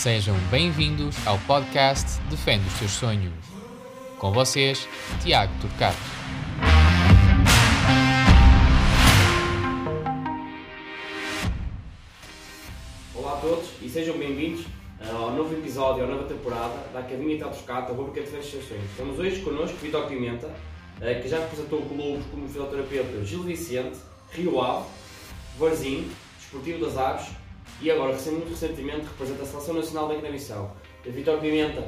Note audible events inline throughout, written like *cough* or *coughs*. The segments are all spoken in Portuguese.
Sejam bem-vindos ao podcast Defende os Seus Sonhos. Com vocês, Tiago Turcato. Olá a todos e sejam bem-vindos ao novo episódio, à nova temporada da Academia Teatro Turcato, a rubrica Defende os Seus Sonhos. Temos hoje connosco Vitor Pimenta, eh, que já representou clubes como fisioterapeuta Gil Vicente, Rio Ave, Varzim, Desportivo das Aves e agora, muito recentemente, representa a Seleção Nacional da Guiné-Bissau. Vitor Pimenta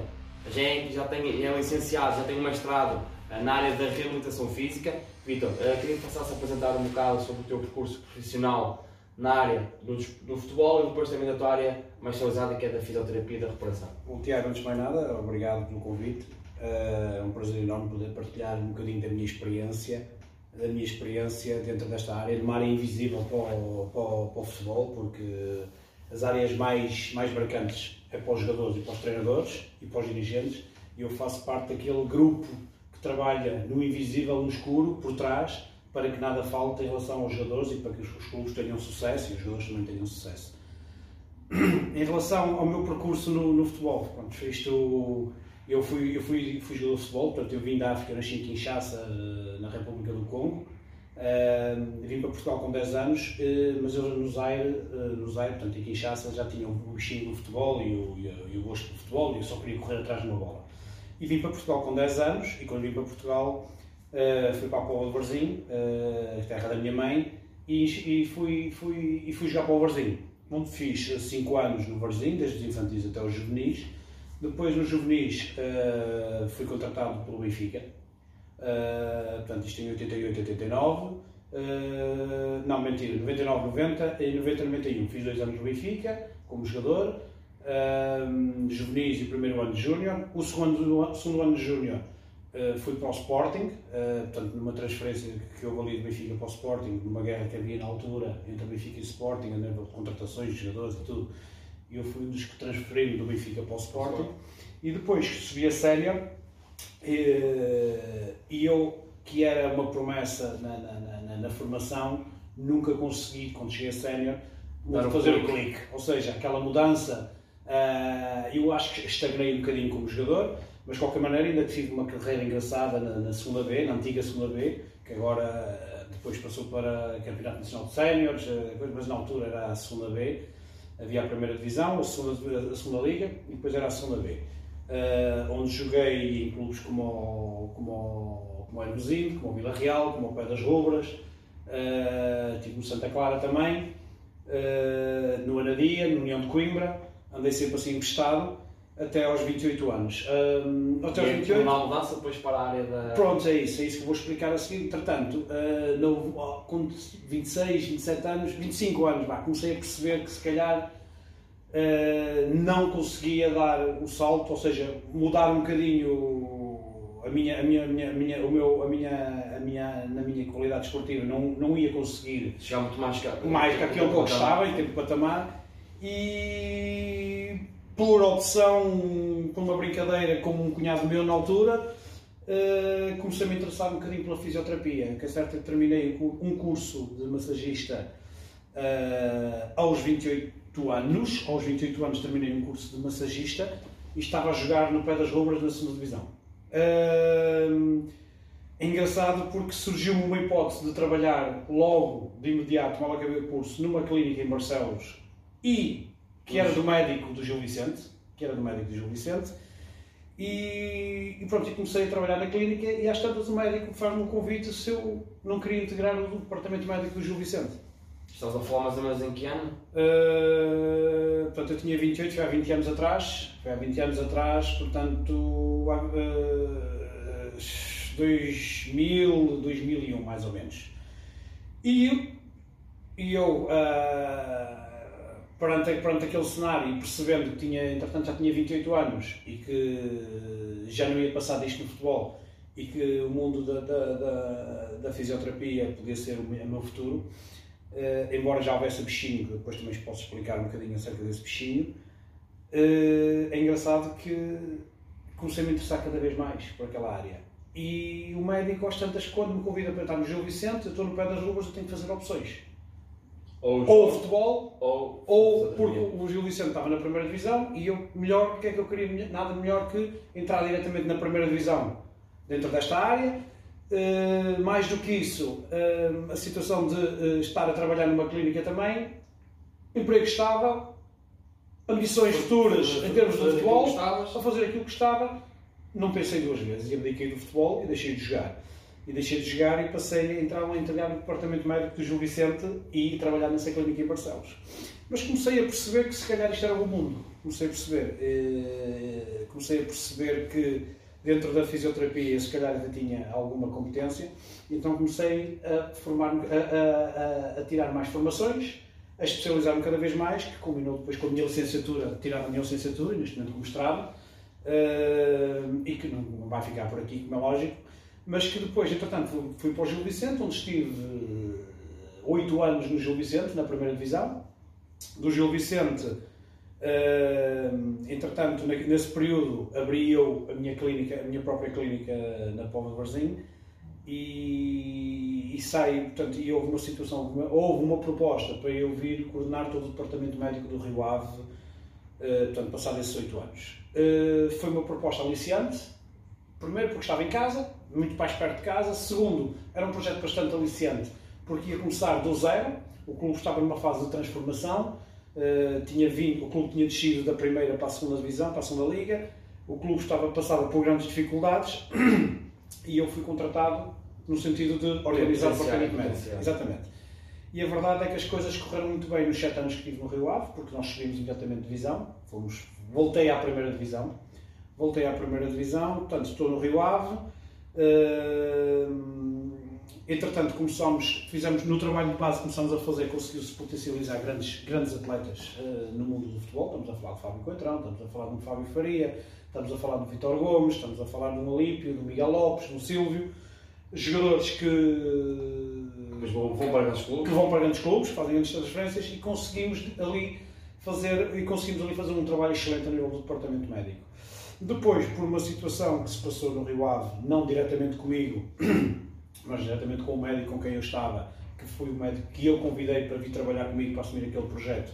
já, é, já tem, é licenciado, já tem um mestrado eh, na área da reabilitação física. Vitor, eh, queria que passasse a apresentar um bocado sobre o teu percurso profissional na área do, do futebol e depois também da tua área mais especializada que é da fisioterapia e da recuperação. Bom, Tiago, antes de mais nada, obrigado pelo convite. Eh, é um prazer enorme poder partilhar um bocadinho da minha experiência, da minha experiência dentro desta área, de uma área invisível para o, para o, para o futebol, porque as áreas mais, mais marcantes é para os jogadores e para os treinadores e para os dirigentes, e eu faço parte daquele grupo que trabalha no invisível, no escuro, por trás, para que nada falte em relação aos jogadores e para que os clubes tenham sucesso e os jogadores também tenham sucesso. *clears throat* Em relação ao meu percurso no, no futebol, pronto, isto, eu fui, eu fui, fui jogador de futebol, portanto eu vim da África, nasci em Kinshasa, na República do Congo, Uh, vim para Portugal com 10 anos, uh, mas eu no Zaire, uh, no Zaire, portanto em Kinshasa, já tinha o bichinho do futebol e o, e, o gosto do futebol e eu só queria correr atrás de uma bola. E vim para Portugal com 10 anos e quando vim para Portugal fui para a Póvoa de Varzim, terra da minha mãe, e, e, fui, fui, e fui jogar para o Varzim, onde fiz 5 anos no Varzim, desde os infantis até os juvenis. Depois nos juvenis fui contratado pelo Benfica, Uh, portanto, isto em 88, 89. Uh, não, mentira, 99, 90 e 90, 91. Fiz dois anos no Benfica, como jogador, uh, juvenis e primeiro ano de júnior. O segundo, segundo ano de júnior uh, fui para o Sporting, portanto, numa transferência que eu ali do Benfica para o Sporting, numa guerra que havia na altura entre o Benfica e o Sporting, a nível de contratações de jogadores e tudo. E eu fui um dos que transferi do Benfica para o Sporting. E depois subi a sério e eu, que era uma promessa na, na, na, na formação, nunca consegui, quando cheguei a sénior, fazer o clique. Ou seja, aquela mudança, uh, eu acho que estagnei um bocadinho como jogador, mas de qualquer maneira ainda tive uma carreira engraçada na, na segunda B, na antiga segunda B, que agora depois passou para Campeonato Nacional de Séniores, mas na altura era a segunda B. Havia a primeira divisão, a segunda, a segunda liga e depois era a segunda B. Uh, onde joguei em clubes como, como, como o Hermesino, como o Vila Real, como o Pé das Rubras, uh, tive no Santa Clara também, uh, no Anadia, no União de Coimbra, andei sempre assim emprestado até aos 28 anos. Um, até aos 28. Uma mudança depois para a área da. Pronto, é isso, é isso que vou explicar a seguir. Entretanto, uh, no, com 26, 27 anos, 25 anos, bah, comecei a perceber que se calhar uh, não conseguia dar o salto, ou seja, mudar um bocadinho a minha, a minha, a minha, a minha, o meu, a minha, a minha, na minha qualidade esportiva, não, não ia conseguir chegar muito mais, cá, mais que aquilo que eu gostava em tempo de patamar e por opção, por uma brincadeira como um cunhado meu na altura, uh, comecei a me interessar um bocadinho pela fisioterapia, que é certo que terminei um curso de massagista uh, aos 28 anos, aos 28 anos terminei um curso de massagista e estava a jogar no pé das Rubras na segunda divisão. Uh, é engraçado porque surgiu-me uma hipótese de trabalhar logo, de imediato, mal acabei o curso, numa clínica em Barcelos e que era do médico do Gil Vicente, que era do médico do Gil Vicente, e, e pronto, e comecei a trabalhar na clínica e às tantas o médico faz-me um convite se eu não queria integrar o departamento médico do Gil Vicente. Estás a falar mais ou menos em que ano? Uh, portanto, eu tinha 28, foi há 20 anos atrás. Foi há 20 anos atrás, portanto, uh, 2000, 2001, mais ou menos. E, e eu, uh, perante, perante aquele cenário e percebendo que tinha, entretanto, já tinha 28 anos e que já não ia passar disto no futebol e que o mundo da, da, da, da fisioterapia podia ser o meu futuro, Uh, embora já houvesse bichinho, depois também posso explicar um bocadinho acerca desse bichinho, uh, é engraçado que comecei a me interessar cada vez mais por aquela área. E o médico, às tantas, quando me convida para estar no Gil Vicente, eu estou no pé das luvas, eu tenho que fazer opções. Ou, ou o futebol, ou, ou porque o Gil Vicente estava na primeira divisão e eu, melhor, o que é que eu queria? Nada melhor que entrar diretamente na primeira divisão dentro desta área. Uh, mais do que isso, uh, a situação de uh, estar a trabalhar numa clínica também, emprego estável, ambições futuras em termos de futebol, a fazer aquilo que estava, não pensei duas vezes e abdiquei do futebol e deixei de jogar e deixei de jogar e passei a entrar a integrar no departamento médico do Gil Vicente e trabalhar nessa clínica em Barcelos. Mas comecei a perceber que se calhar isto era o mundo. Comecei a perceber. Eh, comecei a perceber que dentro da fisioterapia se calhar ainda tinha alguma competência. Então comecei a formar a, a, a, tirar mais formações, a especializar-me cada vez mais, que combinou depois com a minha licenciatura, tirar a minha licenciatura, neste momento como mestrado, eh, e que não, não vai ficar por aqui, como é lógico mas que depois, entretanto, fui para o Gil Vicente, onde estive eh, oito anos no Gil Vicente, na primeira divisão. Do Gil Vicente, uh, entretanto, nesse período, abri eu a minha clínica, a minha própria clínica na Póvoa de Varzim e, e portanto, e houve uma situação, houve uma proposta para eu vir coordenar todo o departamento médico do Rio Ave, uh, portanto, passado esses oito anos. Foi uma proposta aliciante, primeiro porque estava em casa, muito mais perto de casa. Segundo, era um projeto bastante aliciante, porque ia começar do zero. O clube estava numa fase de transformação. Uh, tinha vindo, o clube tinha descido da primeira para a segunda divisão, para a segunda liga. O clube estava passava por grandes dificuldades *clears throat* e eu fui contratado no sentido de organizar o departamento médico. Exatamente. E a verdade é que as coisas correram muito bem nos sete anos que estive no Rio Ave, porque nós subimos imediatamente de divisão. Fomos, voltei à primeira divisão. Voltei à primeira divisão, portanto estou no Rio Ave entretanto, começamos, fizemos no trabalho de base, começamos a fazer, conseguiu-se potencializar grandes, grandes atletas uh, no mundo do futebol. Estamos a falar de Fábio Coentrão, estamos a falar de Fábio Faria, estamos a falar do Vitor Gomes, estamos a falar do Olímpio, do Miguel Lopes, do Silvio. Jogadores que, Mas vão, vão para grandes clubes. que vão para grandes clubes, fazem grandes transferências e conseguimos ali fazer, e conseguimos ali fazer um trabalho excelente a nível do departamento médico. Depois, por uma situação que se passou no Rio Ave, não diretamente comigo, *clears throat* mas diretamente com o médico com quem eu estava, que foi o médico que eu convidei para vir trabalhar comigo para assumir aquele projeto,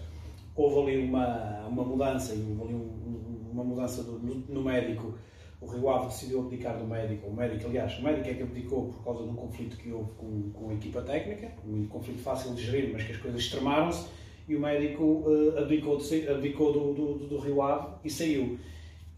houve ali uma, uma mudança, houve ali um, uma mudança do, no, médico. O Rio Ave decidiu abdicar do médico. O médico, aliás, o médico é que abdicou por causa de um conflito que houve com, com a equipa técnica, um conflito fácil de gerir, mas que as coisas extremaram-se, e o médico uh, abdicou, de, abdicou do, do, do Rio Ave e saiu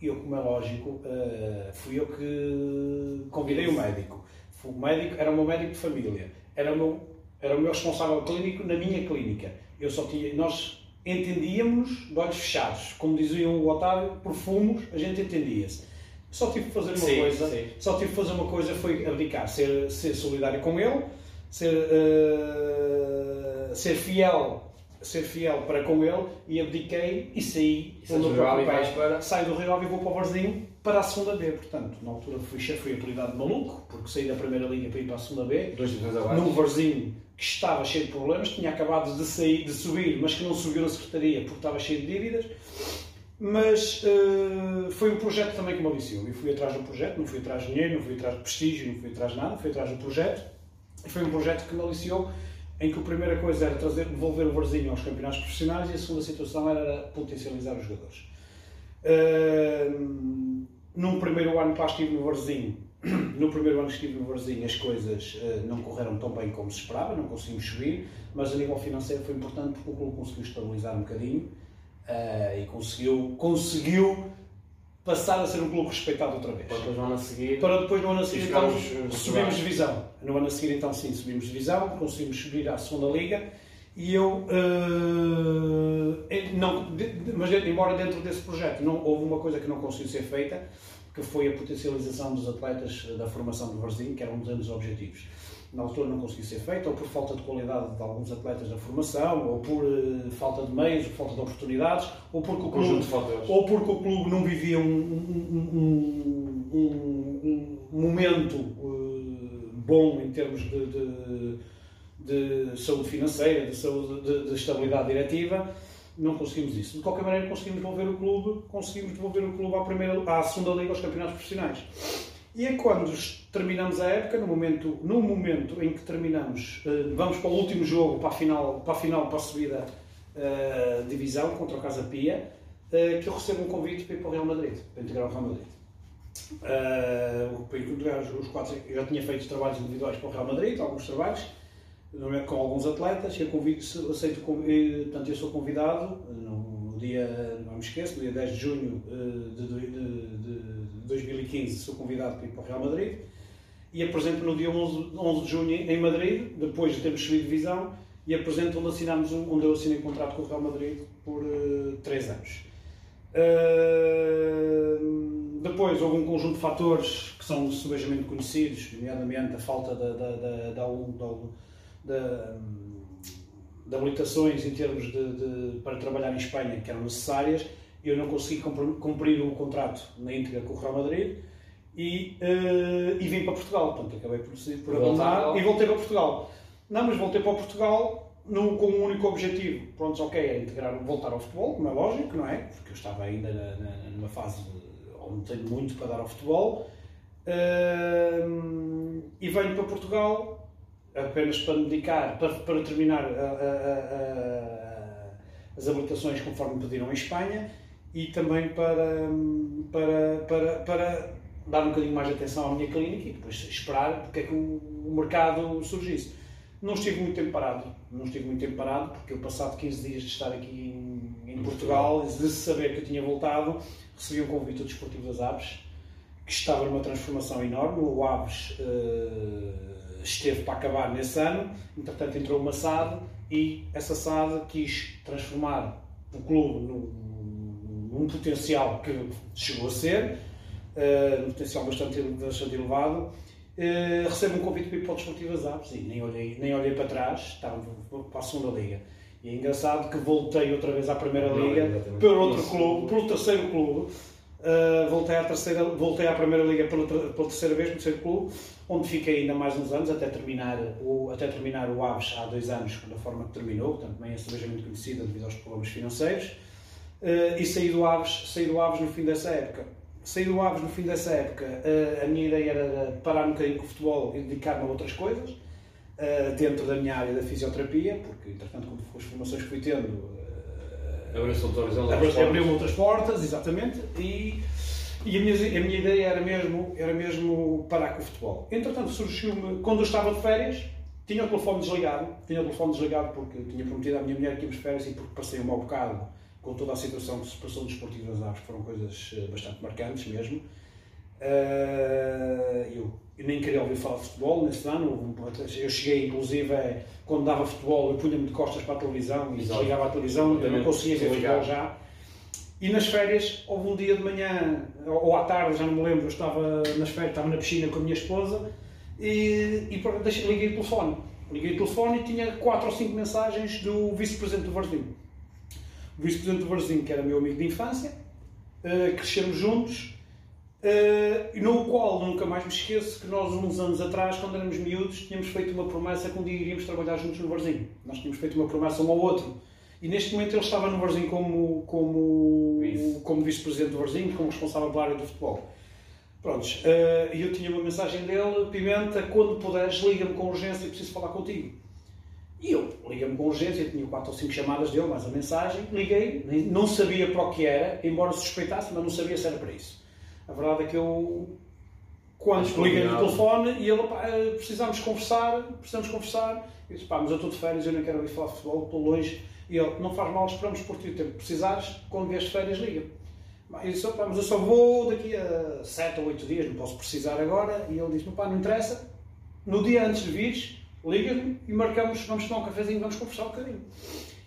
eu, como é lógico, uh, fui eu que convidei o médico. O médico era o meu médico de família, era o meu, era o meu responsável clínico na minha clínica. Eu só tinha, nós entendíamos de olhos fechados, como dizia o Otávio, por fumos, a gente entendia-se. Só tive que fazer uma sim, coisa, sim. só tive que fazer uma coisa foi abdicar, ser, ser solidário com ele, ser, uh, ser fiel ser fiel para com ele e abdiquei e saí e do próprio país. para... saio do Rio Ave e vou para o Varzinho para a segunda B, portanto, na altura fui chefe, fui apelidado de maluco, porque saí da primeira liga para ir para a segunda B, Dois abaixo. num Varzinho que estava cheio de problemas, tinha acabado de sair, de subir, mas que não subiu na secretaria porque estava cheio de dívidas, mas uh, foi um projeto também que me aliciou, eu fui atrás do projeto, não fui atrás de dinheiro, não fui atrás de prestígio, não fui atrás de nada, fui atrás do projeto, e foi um projeto que me aliciou em que a primeira coisa era trazer, devolver o Varzinho aos campeonatos profissionais e a segunda situação era potencializar os jogadores. Uh, num primeiro ano que lá estive no Varzinho, *clears throat* no primeiro ano que estive no Varzinho as coisas uh, não correram tão bem como se esperava, não conseguimos subir, mas a nível financeiro foi importante porque o clube conseguiu estabilizar um bocadinho uh, e conseguiu, conseguiu passar a ser um clube respeitado outra vez. Para depois no ano a seguir. Para depois no ano a seguir então, subimos divisão. No ano a seguir então sim, subimos divisão, conseguimos subir à segunda liga e eu uh, não, mas embora dentro desse projeto não houve uma coisa que não conseguiu ser feita, que foi a potencialização dos atletas da formação do Varzinho, que era um dos objetivos na altura não conseguiu ser feito, ou por falta de qualidade de alguns atletas da formação, ou por uh, falta de meios, ou falta de oportunidades, ou porque o clube, ou porque o clube não vivia um, um, um, um momento uh, bom em termos de, de, de, saúde financeira, de, saúde, de, de estabilidade diretiva, não conseguimos isso. De qualquer maneira, conseguimos devolver o clube, conseguimos devolver o clube à, primeira, à segunda liga, aos campeonatos profissionais. E é quando terminamos a época, no momento, no momento em que terminamos, uh, vamos para o último jogo, para a final, para a, final, para a subida uh, divisão contra o Casa Pia, uh, que eu recebo um convite para ir para o Real Madrid, para integrar o Real Madrid. Para integrar os quatro, eu já tinha feito trabalhos individuais para o Real Madrid, alguns trabalhos, com alguns atletas, eu convido, aceito, portanto, eu sou convidado no, dia, não me esqueço, no dia 10 de junho de, de 2015, sou convidado para ir para o Real Madrid e apresento no dia 11, 11 de junho em Madrid, depois de termos subido divisão, e apresento onde assinamos onde eu assinei um contrato com o Real Madrid por uh, 3 anos. Uh, depois houve um conjunto de fatores que são subejamente conhecidos, nomeadamente a falta de, de, de, de, habilitações em termos de, para trabalhar em Espanha que eram necessárias. Eu não consegui cumprir o contrato na íntegra com o Real Madrid e, uh, e vim para Portugal. Portanto, acabei por, por abandonar e voltei para Portugal. Não, mas voltei para Portugal no, com um único objetivo. Pronto, ok, é integrar, voltar ao futebol, como é lógico, não é? Porque eu estava ainda na, na, numa fase onde tenho muito para dar ao futebol. Uh, e venho para Portugal apenas para me dedicar, para, para terminar a, a, a, as habilitações conforme pediram em Espanha e também para, para, para, para dar um bocadinho mais de atenção à minha clínica e depois esperar porque é que o, mercado surgisse. Não estive muito tempo parado, não estive muito tempo parado, porque eu, passado 15 dias de estar aqui em, em Portugal, de saber que eu tinha voltado, recebi um convite do Desportivo das Aves, que estava numa transformação enorme. O Aves uh, esteve para acabar nesse ano, entretanto entrou uma SAD e essa SAD quis transformar o clube num, num potencial que chegou a ser, uh, um potencial bastante, bastante elevado Uh, recebo um convite para ir para o Desportivo das Aves e nem olhei, nem olhei para trás, estava para a segunda liga. E é engraçado que voltei outra vez à primeira liga, pelo outro clube, pelo terceiro clube. Uh, voltei, à terceira, voltei à primeira liga pela, pela terceira vez, pelo terceiro clube, onde fiquei ainda mais uns anos, até terminar o, até terminar o Aves há dois anos, da forma que terminou, portanto, também cerveja muito conhecida devido aos problemas financeiros. Uh, e saí do, Aves, saí do Aves no fim dessa época saí do Aves no fim dessa época, a minha ideia era parar um bocadinho com o futebol e dedicar-me a outras coisas, dentro da minha área da fisioterapia, porque, entretanto, com as formações que fui tendo, abriu-se abriu outras portas, exatamente, e, e a, minha, a minha ideia era mesmo, era mesmo parar com o futebol. Entretanto, surgiu-me, quando eu estava de férias, tinha o telefone desligado, tinha o telefone desligado porque tinha prometido à minha mulher que íamos de férias e porque passei um mau bocado com toda a situação que se passou no Desportivo das Aves, foram coisas eh, bastante marcantes mesmo. Uh, eu, eu, nem queria ouvir falar de futebol nesse ano. Eu cheguei, inclusive, quando dava futebol, eu punha-me de costas para a televisão e desligava a televisão, eu não conseguia ver futebol já. E nas férias, houve um dia de manhã, ou à tarde, já não me lembro, eu estava nas férias, estava na piscina com a minha esposa e, e deixei, liguei o telefone. Liguei o telefone e tinha quatro ou cinco mensagens do vice-presidente do Varzim vice-presidente do Varzim, que era meu amigo de infância, uh, crescemos juntos, uh, no qual nunca mais me esqueço que nós, uns anos atrás, quando éramos miúdos, tínhamos feito uma promessa que um dia iríamos trabalhar juntos no Varzim. Nós tínhamos feito uma promessa um ao outro. E neste momento ele estava no Varzim como, como, como vice-presidente do Varzim, como responsável pela área do futebol. Prontos, uh, e eu tinha uma mensagem dele, Pimenta, quando puderes, liga-me com urgência, preciso falar contigo. E eu liguei-me com urgência, tinha quatro ou cinco chamadas dele, mais a mensagem, liguei, não sabia para o que era, embora suspeitasse, mas não sabia se era para isso. A verdade é que eu, quando liguei no telefone, e ele, pá, eh, precisamos conversar, precisamos conversar, eu disse, pá, mas eu estou de férias, eu não quero ouvir falar de futebol, estou longe, e ele, não faz mal, esperamos por ti o tempo, precisares, quando vieres de férias, liga. Eu disse, pá, mas eu só vou daqui a sete ou oito dias, não posso precisar agora, e ele disse, pá, não interessa, no dia antes de vires, liga-me e marcamos, vamos tomar um cafezinho, vamos conversar um bocadinho.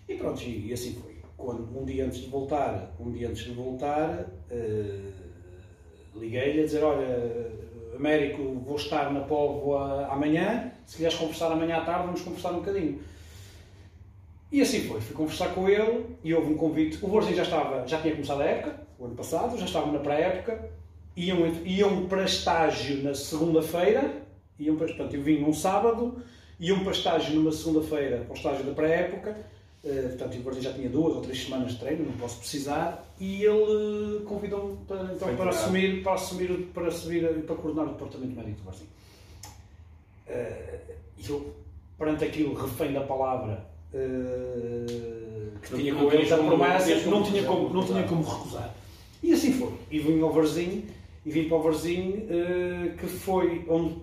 E pronto, e, e, assim foi. Quando, um dia antes de voltar, um dia antes de voltar, uh, liguei-lhe a dizer, olha, Américo, vou estar na Póvoa amanhã, se quiseres conversar amanhã à tarde, vamos conversar um bocadinho. E assim foi, fui conversar com ele e houve um convite. O Borzinho já estava, já tinha começado a época, o ano passado, já estavam na pré-época, iam, iam para estágio na segunda-feira, iam para, portanto, eu vim num sábado, iam para estágio numa segunda-feira, para o estágio da pré-época, Uh, portanto, o Varzim já tinha duas ou três semanas de treino, não posso precisar, e ele convidou-me para, então, para, assumir, para, assumir, para assumir, para coordenar o departamento médico do Varzim. Uh, eu, perante aquilo, refém da palavra uh, que tinha com ele, da promessa, não tinha como, não tinha como recusar. E assim foi. E vim ao Varzim, e vim para o Varzim, que foi onde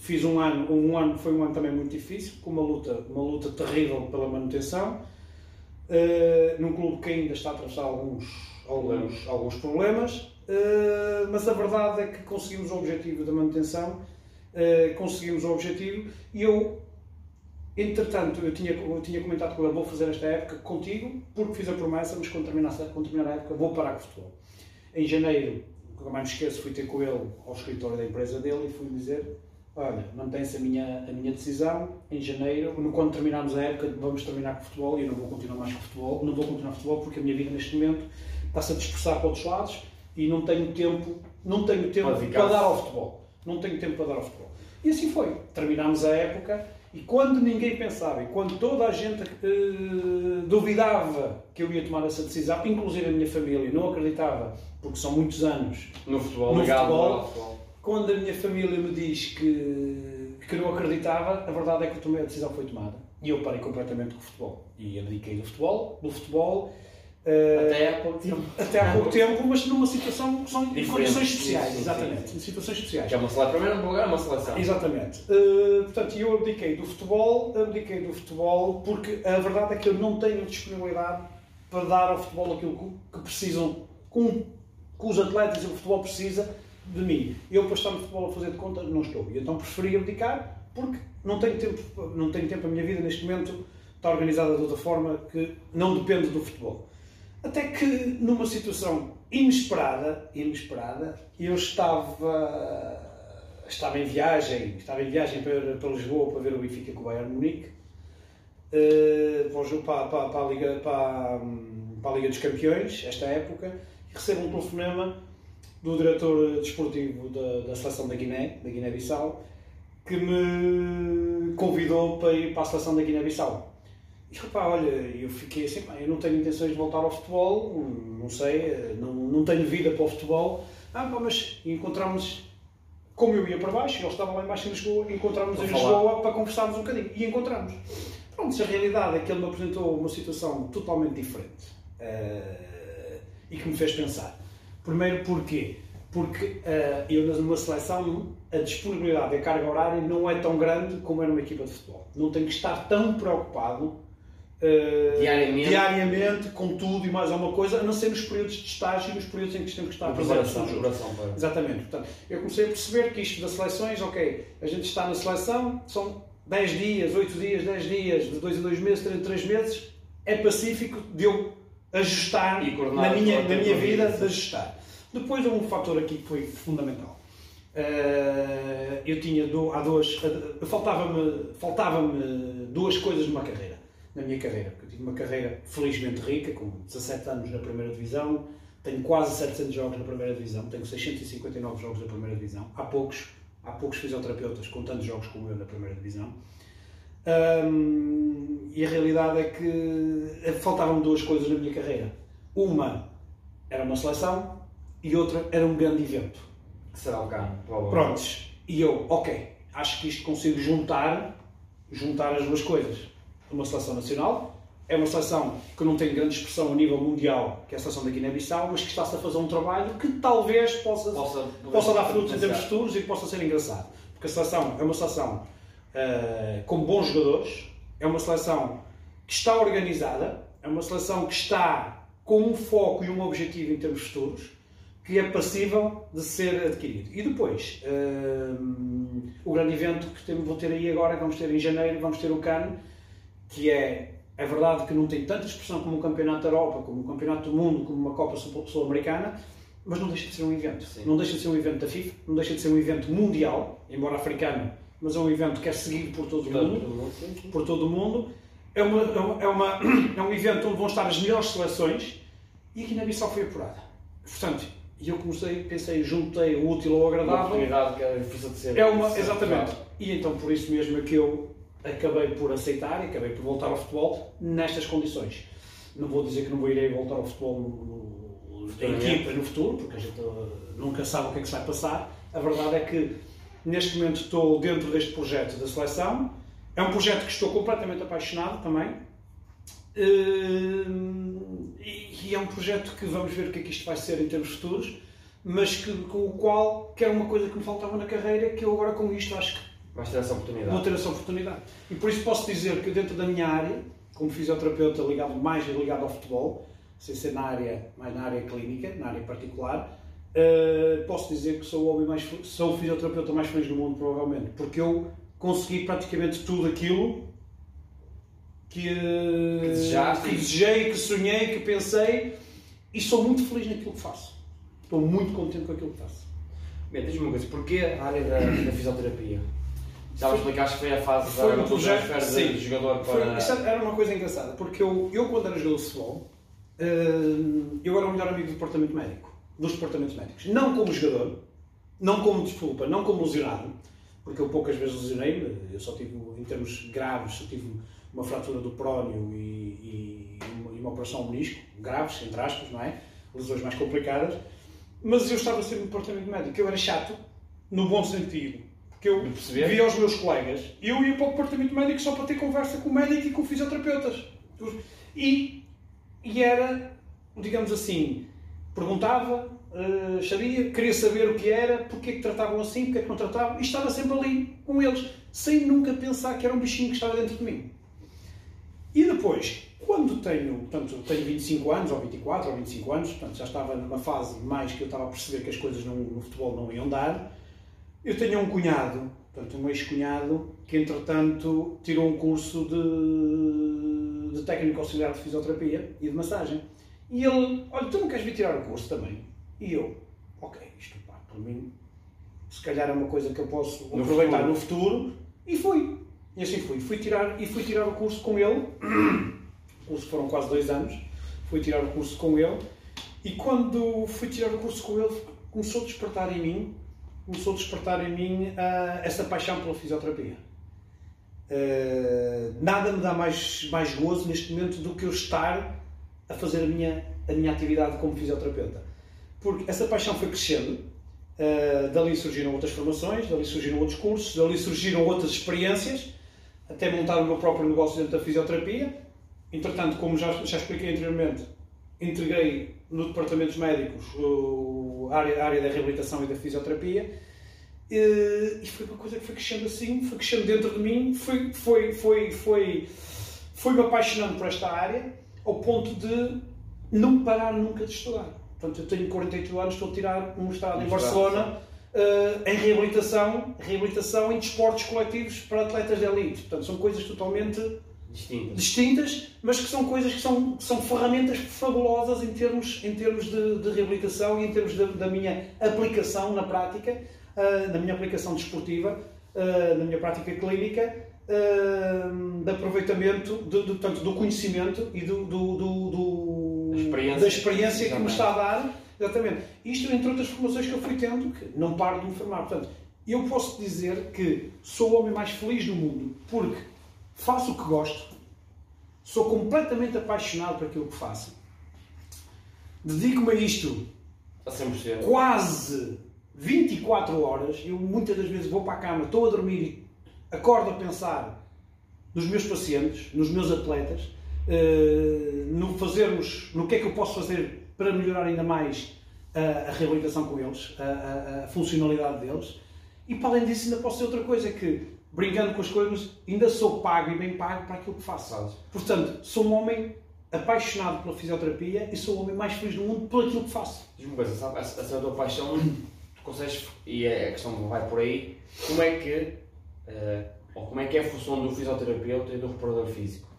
fiz um ano, um ano foi um ano também muito difícil, com uma luta, uma luta terrível pela manutenção, uh, num clube que ainda está a atravessar alguns, alguns, alguns problemas, uh, mas a verdade é que conseguimos o objetivo da manutenção, uh, conseguimos o objetivo e eu, entretanto, eu tinha, eu tinha comentado com ele, vou fazer esta época contigo, porque fiz a promessa, mas quando terminar, quando terminar a época vou parar com o futebol. Em janeiro, nunca mais me esqueço, fui ter com ele ao escritório da empresa dele e fui dizer olha, mantém-se a minha, a minha decisão, em janeiro, quando terminarmos a época, vamos terminar com o futebol e eu não vou continuar mais com o futebol, não vou continuar com o futebol porque a minha vida neste momento está-se a dispersar para outros lados e não tenho tempo, não tenho tempo para dar ao futebol. Não tenho tempo para dar ao futebol. E assim foi. Terminámos a época e quando ninguém pensava, e quando toda a gente uh, duvidava que eu ia tomar essa decisão, inclusive a minha família não acreditava, porque são muitos anos no futebol, no futebol quando a minha família me diz que, que não acreditava, a verdade é que tomei a decisão foi tomada. E eu parei completamente com o futebol. E abdiquei do futebol, do futebol. Uh, até há pouco tempo. Até há pouco tempo, mas numa situação que são em condições especiais, exatamente. Sim. Em situações especiais. Que é uma seleção, primeiro lugar, é uma seleção. Exatamente. Uh, portanto, eu abdiquei do futebol, abdiquei do futebol, porque a verdade é que eu não tenho disponibilidade para dar ao futebol aquilo que precisam, com, que os atletas e o futebol precisa de mim. Eu, para estar no futebol a fazer de conta, não estou. E então preferi abdicar porque não tenho tempo, não tenho tempo, a minha vida neste momento está organizada de outra forma que não depende do futebol. Até que numa situação inesperada, inesperada, eu estava estava em viagem, estava em viagem para, para Lisboa para ver o Benfica com o Bayern Munique, uh, para, para, para, a Liga, para, para a Liga dos Campeões, esta época, e recebo um telefonema do diretor desportivo da, da seleção da Guiné, da Guiné-Bissau, que me convidou para ir para a seleção da Guiné-Bissau. E pá, olha, eu fiquei assim, eu não tenho intenções de voltar ao futebol, não sei, não, não tenho vida para o futebol. Ah, pá, mas encontramos, como eu ia para baixo, ele estava lá embaixo em Lisboa, encontramos em Lisboa para conversarmos um bocadinho. E encontramos. Pronto, a realidade é que ele me apresentou uma situação totalmente diferente uh, e que me fez pensar. Primeiro porquê? Porque uh, eu numa seleção a disponibilidade da carga horária não é tão grande como é numa equipa de futebol. Não tenho que estar tão preocupado uh, diariamente. diariamente com tudo e mais alguma coisa, a não ser nos períodos de estágio e nos períodos em que temos que estar presentes. Exatamente. Portanto, eu comecei a perceber que isto das seleções, ok, a gente está na seleção, são 10 dias, 8 dias, 10 dias, de 2 a 2 meses, 3 a 3 meses, é pacífico de eu ajustar na minha, na minha vida, de ajustar. Depois um fator aqui que foi fundamental. Uh, eu tinha há duas, uh, faltava-me faltava duas coisas numa carreira, na minha carreira. Eu tive uma carreira felizmente rica, com 17 anos na primeira divisão, tenho quase 700 jogos na primeira divisão, tenho 659 jogos na primeira divisão. Há poucos, há poucos fisioterapeutas com tantos jogos como eu na primeira divisão. E a realidade é que faltavam duas coisas na minha carreira. Uma era uma seleção e outra era um grande evento. Que será o CAN, Prontos. E eu, ok, acho que isto consigo juntar, juntar as duas coisas. Uma seleção nacional, é uma seleção que não tem grande expressão a nível mundial, que é a seleção da Guiné-Bissau, mas que está-se a fazer um trabalho que talvez possa, possa, possa dar frutos em termos futuros e possa ser engraçado. Porque a seleção é uma seleção uh, com bons jogadores, é uma seleção que está organizada, é uma seleção que está com um foco e um objetivo em termos futuros, que é passível de ser adquirido. E depois, uh, o grande evento que temos, vou ter aí agora, vamos ter em janeiro, vamos ter o CAN, que é, é verdade que não tem tanta expressão como o Campeonato da Europa, como o Campeonato do Mundo, como uma Copa Sul-Americana, mas não deixa de ser um evento. Sim. Não deixa de ser um evento da FIFA, não deixa de ser um evento mundial, embora africano, mas é um evento que é seguido por todo o mundo. Por todo o mundo. É, uma, é, uma, *clears throat* é um evento onde vão estar as melhores seleções e aqui na Bissau foi apurada. Portanto, e eu comecei, pensei, juntei o útil ao agradável. Uma oportunidade que é difícil de ser. É uma, exatamente. E então por isso mesmo é que eu acabei por aceitar e acabei por voltar ao futebol nestas condições. Não vou dizer que não vou irei voltar ao futebol no, no, em equipa no futuro, porque a gente nunca sabe o que é que se vai passar. A verdade é que neste momento estou dentro deste projeto da seleção. É um projeto que estou completamente apaixonado também. E é um projeto que vamos ver o que é que isto vai ser em termos futuros, mas que, com o qual, que era uma coisa que me faltava na carreira, que eu agora com isto acho que Vais ter essa oportunidade. Vou ter essa oportunidade. E por isso posso dizer que dentro da minha área, como fisioterapeuta ligado mais ligado ao futebol, sem ser na área, mais na área clínica, na área particular, uh, posso dizer que sou o homem mais sou o fisioterapeuta mais feliz do mundo, provavelmente, porque eu consegui praticamente tudo aquilo que, uh, que, desejaste. que desejei, que sonhei, que pensei e sou muito feliz naquilo que faço. Estou muito contente com aquilo que faço. Bem, diz-me uma coisa, porquê a área da, da fisioterapia? Já me explicaste que foi a fase foi da um projeto, sim, de jogador para. Foi, era uma coisa engraçada, porque eu, eu quando era jogador de futebol, eh, eu era o melhor amigo do departamento médico, dos departamentos médicos. Não como jogador, não como desculpa, não como lesionado, porque eu poucas vezes lesionei-me, eu só tive, em termos graves, só tive uma fratura do prónio e, e, uma, e uma operação ao menisco, graves, entre aspas, não é? Lesões mais complicadas. Mas eu estava sempre no departamento médico, eu era chato, no bom sentido que eu via os meus colegas, eu ia para o departamento médico só para ter conversa com o médico e com fisioterapeutas. E, e era, digamos assim, perguntava, uh, sabia, queria saber o que era, porque é que tratavam assim, porque é que não tratavam, e estava sempre ali com eles, sem nunca pensar que era um bichinho que estava dentro de mim. Depois, quando tenho, portanto, tenho 25 anos, ou 24, ou 25 anos, portanto, já estava numa fase mais que eu estava a perceber que as coisas no, no futebol não iam dar, eu tenho um cunhado, portanto, um ex-cunhado, que entretanto tirou um curso de, de técnico auxiliar de fisioterapia e de massagem. E ele, olha, tu não queres vir tirar o curso também? E eu, ok, isto pá, para mim, se calhar é uma coisa que eu posso no aproveitar futuro. no futuro. E fui. E assim fui. Fui tirar, e fui tirar o curso com ele. O curso foram quase dois anos. Fui tirar o curso com ele. E quando fui tirar o curso com ele, começou a despertar em mim começou a despertar em mim uh, essa paixão pela fisioterapia. Uh, nada me dá mais, mais gozo neste momento do que eu estar a fazer a minha, a minha atividade como fisioterapeuta. Porque essa paixão foi crescendo, uh, dali surgiram outras formações, dali surgiram outros cursos, dali surgiram outras experiências, até montar o meu próprio negócio dentro da fisioterapia. Entretanto, como já, já expliquei anteriormente, integrei no departamentos médicos a área, a área da reabilitação e da fisioterapia e foi uma coisa que foi crescendo assim, foi crescendo dentro de mim, foi, foi, foi, foi, foi me apaixonando por esta área ao ponto de não parar nunca de estudar. Portanto, eu tenho 48 anos, estou a tirar um estado em Barcelona uh, em reabilitação, reabilitação em desportos coletivos para atletas de elite. Portanto, são coisas totalmente distintas, distintas mas que são coisas que são, que são ferramentas fabulosas em termos, em termos de, de reabilitação e em termos de, da minha aplicação na prática, uh, da minha aplicação desportiva, uh, da minha prática clínica, de aproveitamento de, portanto, do conhecimento e do, do, do experiência. da experiência que me está a dar. Exatamente. Isto, entre outras formações que eu fui tendo, que não paro de me formar. Portanto, eu posso dizer que sou o homem mais feliz do mundo porque faço o que gosto, sou completamente apaixonado por aquilo que faço, dedico-me a isto a 100%. quase 24 horas. Eu muitas das vezes vou para a cama, estou a dormir e acordo a pensar nos meus pacientes, nos meus atletas, eh, no fazermos, no que é que eu posso fazer para melhorar ainda mais a, a reabilitação com eles, a, a, a, funcionalidade deles. E para além disso, ainda posso ser outra coisa que brincando com as coisas, ainda sou pago e bem pago para aquilo que faço. Portanto, sou um homem apaixonado pela fisioterapia e sou o homem mais feliz do mundo por aquilo que faço. Diz-me uma coisa, sabe, essa, essa tua paixão, tu consegues, e é, a questão vai por aí, como é que, uh, ou como é que é a função do fisioterapeuta e do reparador físico?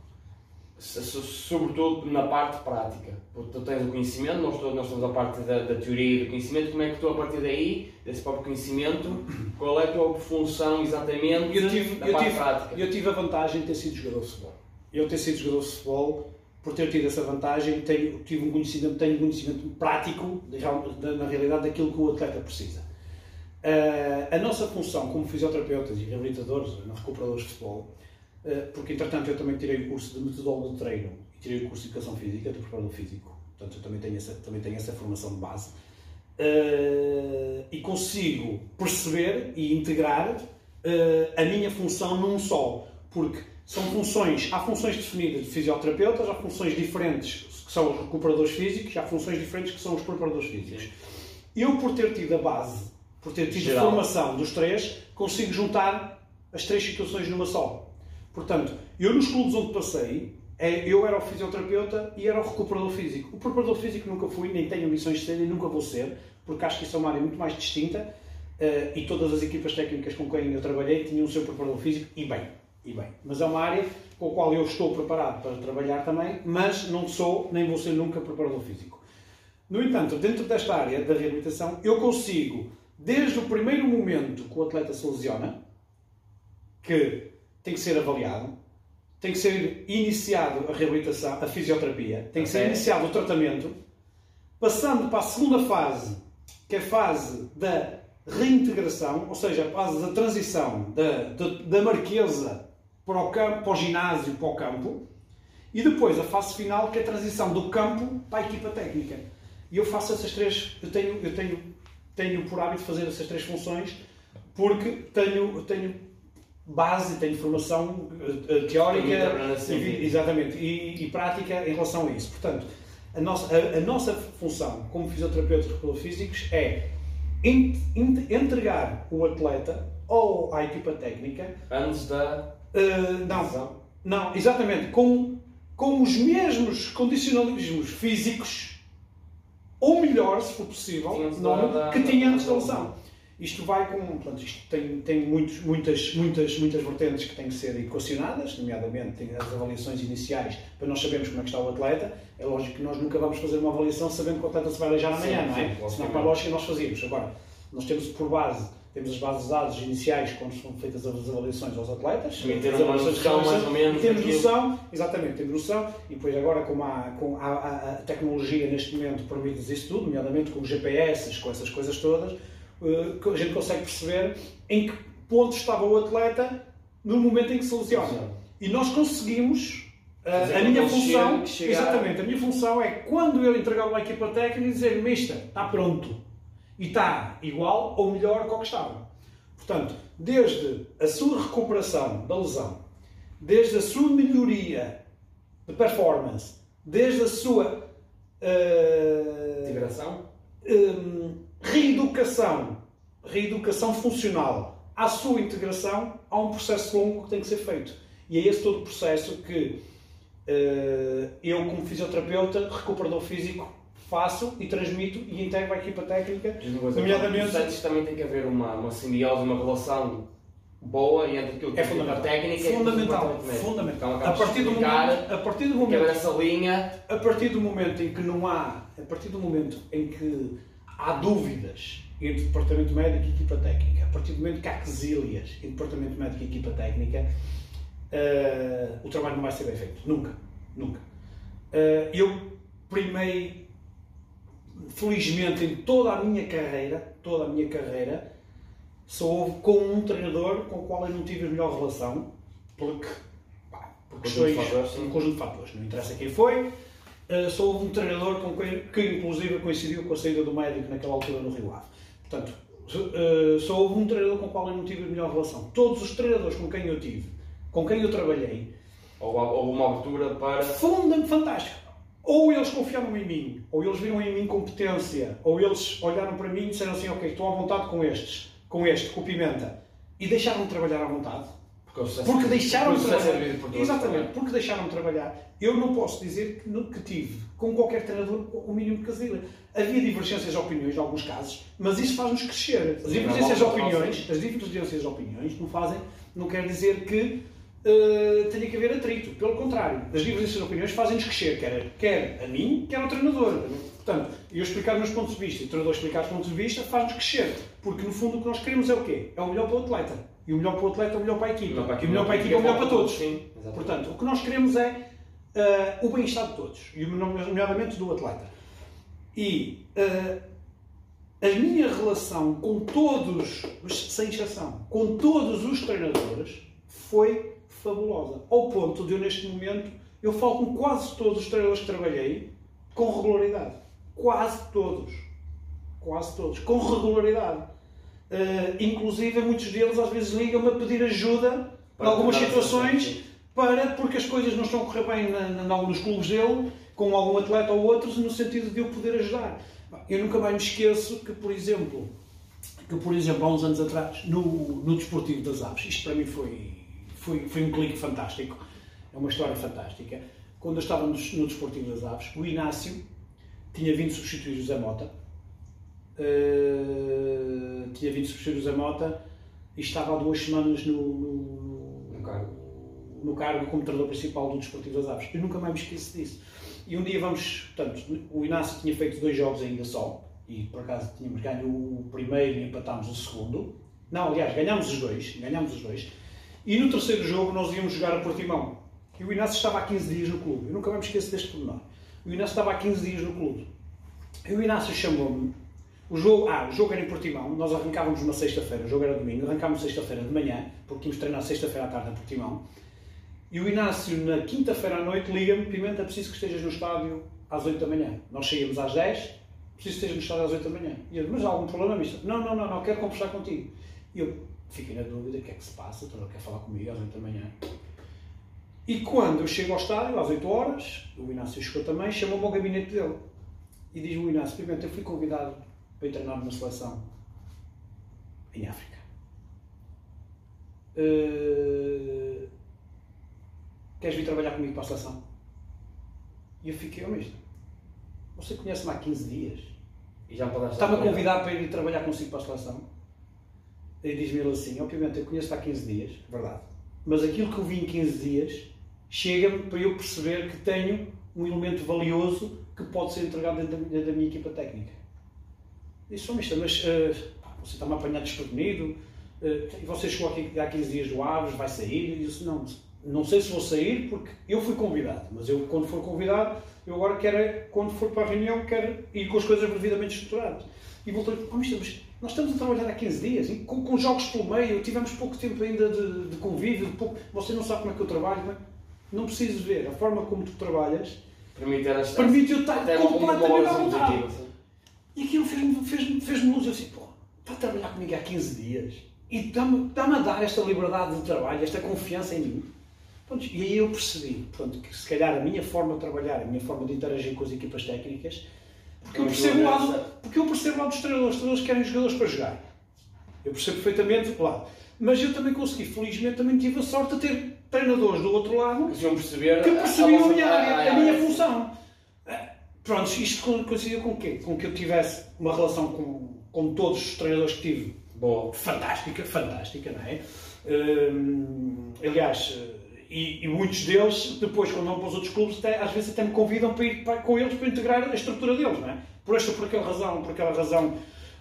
Sobretudo na parte prática. Porque tu tens o conhecimento, nós, todos, nós temos a parte da, da, teoria e do conhecimento, como é que tu, a partir daí, desse próprio conhecimento, qual é a tua função exatamente eu tive, na eu parte tive, prática? Eu tive a vantagem de ter sido jogador de futebol. Eu ter sido jogador de futebol, por ter tido essa vantagem, tenho, tive um conhecimento, tenho um conhecimento prático, na realidade, daquilo que o atleta precisa. Uh, a nossa função como fisioterapeutas e reabilitadores, recuperadores de futebol, porque entretanto eu também tirei o curso de metodólogo de treino e tirei o curso de educação física, de preparador físico. Portanto, eu também tenho essa, também tenho essa formação de base. Uh, e consigo perceber e integrar uh, a minha função num só. Porque são funções, há funções definidas de fisioterapeutas, há funções diferentes que são os recuperadores físicos, há funções diferentes que são os preparadores físicos. Eu, por ter tido a base, por ter tido a formação dos três, consigo juntar as três situações numa só. Portanto, eu nos clubes onde passei, é, eu era o fisioterapeuta e era o recuperador físico. O preparador físico nunca fui, nem tenho missões de ser e nunca vou ser, porque acho que isso é uma área muito mais distinta uh, e todas as equipas técnicas com quem eu trabalhei tinham o seu preparador físico e bem, e bem. Mas é uma área com a qual eu estou preparado para trabalhar também, mas não sou, nem vou ser nunca preparador físico. No entanto, dentro desta área da reabilitação, eu consigo, desde o primeiro momento que o atleta se lesiona, que tem que ser avaliado, tem que ser iniciado a reabilitação, a fisioterapia, tem que ser iniciado o tratamento, passando para a segunda fase, que é a fase da reintegração, ou seja, a fase da transição da, da, da marquesa para o, campo, para o ginásio, para o campo, e depois a fase final, que é a transição do campo para a equipa técnica. E eu faço essas três, eu tenho, eu tenho, tenho por hábito fazer essas três funções, porque tenho, tenho base, tenho formação uh, teórica e, exatamente, e, e, prática em relação a isso. Portanto, a nossa, a, a nossa função como fisioterapeutas físicos é entregar o atleta ou à equipa técnica antes da uh, não, não, exatamente com, com os mesmos condicionalismos físicos ou melhor, se for possível, não, que tinha antes da lesão. Isto vai com. Portanto, isto tem, tem muitos, muitas, muitas, muitas vertentes que têm que ser equacionadas, nomeadamente as avaliações iniciais, para nós sabermos como é que está o atleta. É lógico que nós nunca vamos fazer uma avaliação sabendo que o atleta se vai aleijar amanhã, não é? Senão, com a lógica, nós fazíamos. Agora, nós temos por base temos as bases de dados iniciais quando são feitas as avaliações aos atletas. E temos noção mais ou menos. Temos noção, exatamente, temos noção, e depois agora com, a, com a, a, a tecnologia neste momento permite isso tudo, nomeadamente com os GPS, com essas coisas todas, a gente consegue perceber em que ponto estava o atleta no momento em que se lesiona. E nós conseguimos Uh, a minha função, chegar... exatamente, a minha função é quando eu entregar uma equipa técnica dizer, mister, está pronto e está igual ou melhor que o que estava. Portanto, desde a sua recuperação da lesão, desde a sua melhoria de performance, desde a sua uh, integração, um, reeducação, reeducação funcional, à sua integração, há um processo longo que tem que ser feito. E é esse todo o processo que uh, eu, como fisioterapeuta, recuperador físico, faço e transmito e integro a equipa técnica, nomeadamente... Antes também tem que haver uma, uma simbiose, uma relação boa entre aquilo que é fundamental. técnica fundamental, e fundamental. Então, a partir do momento, a partir do momento, essa linha, a partir do momento em que não há, a partir do momento em que há dúvidas entre departamento médico e equipa técnica, a partir do momento que há quesílias entre departamento médico e equipa técnica, uh, o trabalho não vai ser bem feito, nunca, nunca. Uh, eu primei felizmente, em toda a minha carreira, toda a minha carreira, sou com um treinador com o qual eu não tive a melhor relação, porque, pá, por questões, um conjunto de fatores, não interessa quem foi, uh, sou um treinador com quem, que inclusive coincidiu com a saída do médico naquela altura no Rio Ave. Portanto, uh, sou um treinador com o qual eu não tive a melhor relação. Todos os treinadores com quem eu tive, com quem eu trabalhei, houve uma abertura para. Fundam fantástico ou eles confiaram em mim, ou eles viram em mim competência, ou eles olharam para mim e disseram assim: Ok, estou à vontade com estes, com este, com o Pimenta, e deixaram-me trabalhar à vontade. Porque, porque deixaram de trabalhar. Exatamente, porque deixaram de trabalhar. Eu não posso dizer que, que tive, com qualquer treinador, o mínimo de casilha. Havia divergências de opiniões, em alguns casos, mas isso faz-nos crescer. As divergências de opiniões, as divergências de opiniões não fazem, não quer dizer que uh, tenha que haver atrito. Pelo contrário, as divergências de opiniões fazem-nos crescer, quer, quer a mim, quer ao treinador. Portanto, eu explicar os meus pontos de vista e o treinador explicar os pontos de vista faz-nos crescer. Porque, no fundo, o que nós queremos é o quê? É o melhor para o atleta. E o melhor para o atleta é o melhor para a equipa. e o melhor para a equipa é o melhor para todos. Sim, Portanto, o que nós queremos é uh, o bem-estar de todos. E, nomeadamente, do atleta. E uh, a minha relação com todos, sem exceção, com todos os treinadores foi fabulosa. Ao ponto de eu, neste momento, eu falo com quase todos os treinadores que trabalhei com regularidade. Quase todos. Quase todos. Com regularidade. Uh, inclusive, muitos deles às vezes ligam-me a pedir ajuda em algumas situações para, porque as coisas não estão a correr bem na, na, nos clubes dele, com algum atleta ou outros, no sentido de eu poder ajudar. Eu nunca mais me esqueço que, por exemplo, que, por exemplo, há uns anos atrás, no, no Desportivo das Aves, isto para mim foi, foi, foi um clique fantástico, é uma história fantástica. Quando eu estava no, no Desportivo das Aves, o Inácio tinha vindo substituir o José Mota, uh, tinha vindo substituir o José Mota e estava há duas semanas no, no, no cargo. no cargo como treinador principal do Desportivo das Aves. Eu nunca mais me esqueço disso. E um dia vamos, portanto, o Inácio tinha feito dois jogos ainda só, e por acaso tínhamos ganho o primeiro e empatámos o segundo. Não, aliás, ganhámos os dois, ganhámos os dois. E no terceiro jogo nós íamos jogar a Portimão. E o Inácio estava há 15 dias no clube. Eu nunca mais me esqueço deste pormenor. O Inácio estava há 15 dias no clube. E o Inácio chamou-me. O jogo, ah, o jogo era em Portimão. Nós arrancávamos uma sexta-feira. O jogo era domingo. Arrancámos sexta-feira de manhã, porque tínhamos treinar sexta-feira à tarde em Portimão. E o Inácio, na quinta-feira à noite, liga-me: Pimenta, preciso que estejas no estádio às 8 da manhã. Nós saímos às 10, preciso que estejas no estádio às 8 da manhã. E eu, mas há algum problema, mister? Não, não, não, não, quero conversar contigo. E eu fiquei na dúvida: o que é que se passa? Ele quer falar comigo às 8 da manhã. E quando eu chego ao estádio, às 8 horas, o Inácio chegou também, chamou-me ao gabinete dele. E diz o Inácio: Pimenta, eu fui convidado para ir treinar numa seleção em África. Uh queres vir trabalhar comigo para a seleção? E eu fiquei, ao mesmo. Você conhece-me há 15 dias. E já me Está-me a convidar para ir trabalhar consigo para a seleção. E diz-me ele assim, obviamente eu conheço-te há 15 dias, verdade. Mas aquilo que eu vi em 15 dias chega-me para eu perceber que tenho um elemento valioso que pode ser entregado dentro da, da minha equipa técnica. Disse, oh, mister, mas uh, você está-me a apanhar desprevenido, uh, e você chegou aqui há 15 dias do Aves, vai sair? E disse, não, não sei se vou sair porque eu fui convidado, mas eu quando for convidado, eu agora quero, quando for para a reunião, quero ir com as coisas devidamente estruturadas. E voltei, oh, mas nós estamos a trabalhar há 15 dias, com, com jogos pelo meio, tivemos pouco tempo ainda de, de convívio, de pouco, você não sabe como é que eu trabalho, não, é? não preciso ver, a forma como tu trabalhas permite eu estar completamente à vontade. E aquilo fez-me fez, fez luz, eu assim, pô, está a trabalhar comigo há 15 dias e está-me está a dar esta liberdade de trabalho, esta confiança em mim. Pronto, e aí eu percebi pronto, que se calhar a minha forma de trabalhar, a minha forma de interagir com as equipas técnicas, porque eu percebo o lado, porque eu percebo o lado dos treinadores, os treinadores querem jogadores para jogar. Eu percebo perfeitamente o lado. Mas eu também consegui, felizmente, também tive a sorte de ter treinadores do outro lado que perceber que percebiam a, a, minha área, a minha função. Eh, pronto, isto coincidiu com o quê? Com que eu tivesse uma relação com, com todos os treinadores que tive. Boa. Fantástica, fantástica, não é? Hum, aliás, e, e, muitos deles, depois, quando vão para os outros clubes, até, às vezes até me convidam para ir para, com eles para integrar a estrutura deles, não é? Por esta ou por aquela razão, por aquela razão,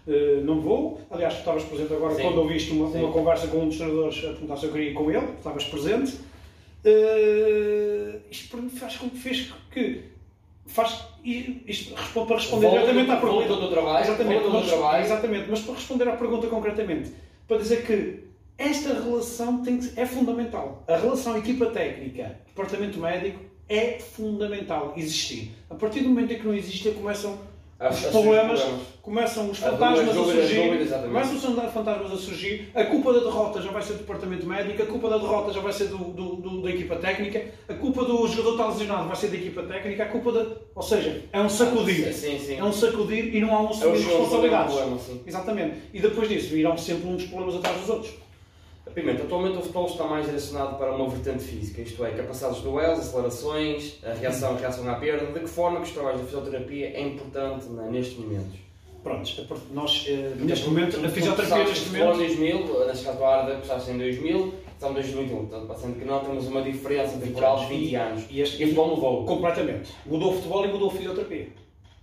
uh, não vou. Aliás, tu estavas presente agora Sim. quando ouviste uma, uma conversa com um dos treinadores a perguntar se eu queria ir com ele, estavas presente. Uh, isto para mim faz com que fez que faz isto responde, para responder volta diretamente à pergunta do trabalho, exatamente, do trabalho. exatamente, mas para responder à pergunta concretamente, para dizer que esta relação tem que, é fundamental. A relação equipa técnica, departamento médico, é fundamental existir. A partir do momento em que não existe, começam os problemas, começam os fantasmas a, surgir, começam os fantasmas a surgir, a culpa da derrota já vai ser do departamento médico, a culpa da derrota já vai ser do, do, do, da equipa técnica, a culpa do jogador estar lesionado vai ser da equipa técnica, a culpa da... Ou seja, é um sacudir. Sim, sim, sim. É um sacudir e não há um assumir é responsabilidades. Exatamente. E depois disso virão sempre dos problemas atrás dos outros. Pimenta, atualmente o futebol está mais direcionado para uma vertente física, isto é, capacidades de duelos, acelerações, a reação, a reação à perda. De que forma que os trabalhos de fisioterapia é importante nestes momentos? Prontos, nós eh, neste momento, a fisioterapia neste momento... Em 2000, neste caso a área começaste em 2000, estamos em 2021, portanto, passando que não temos uma diferença temporal de 20 anos. E, este, e futebol mudou. Completamente. Mudou o futebol e mudou a fisioterapia.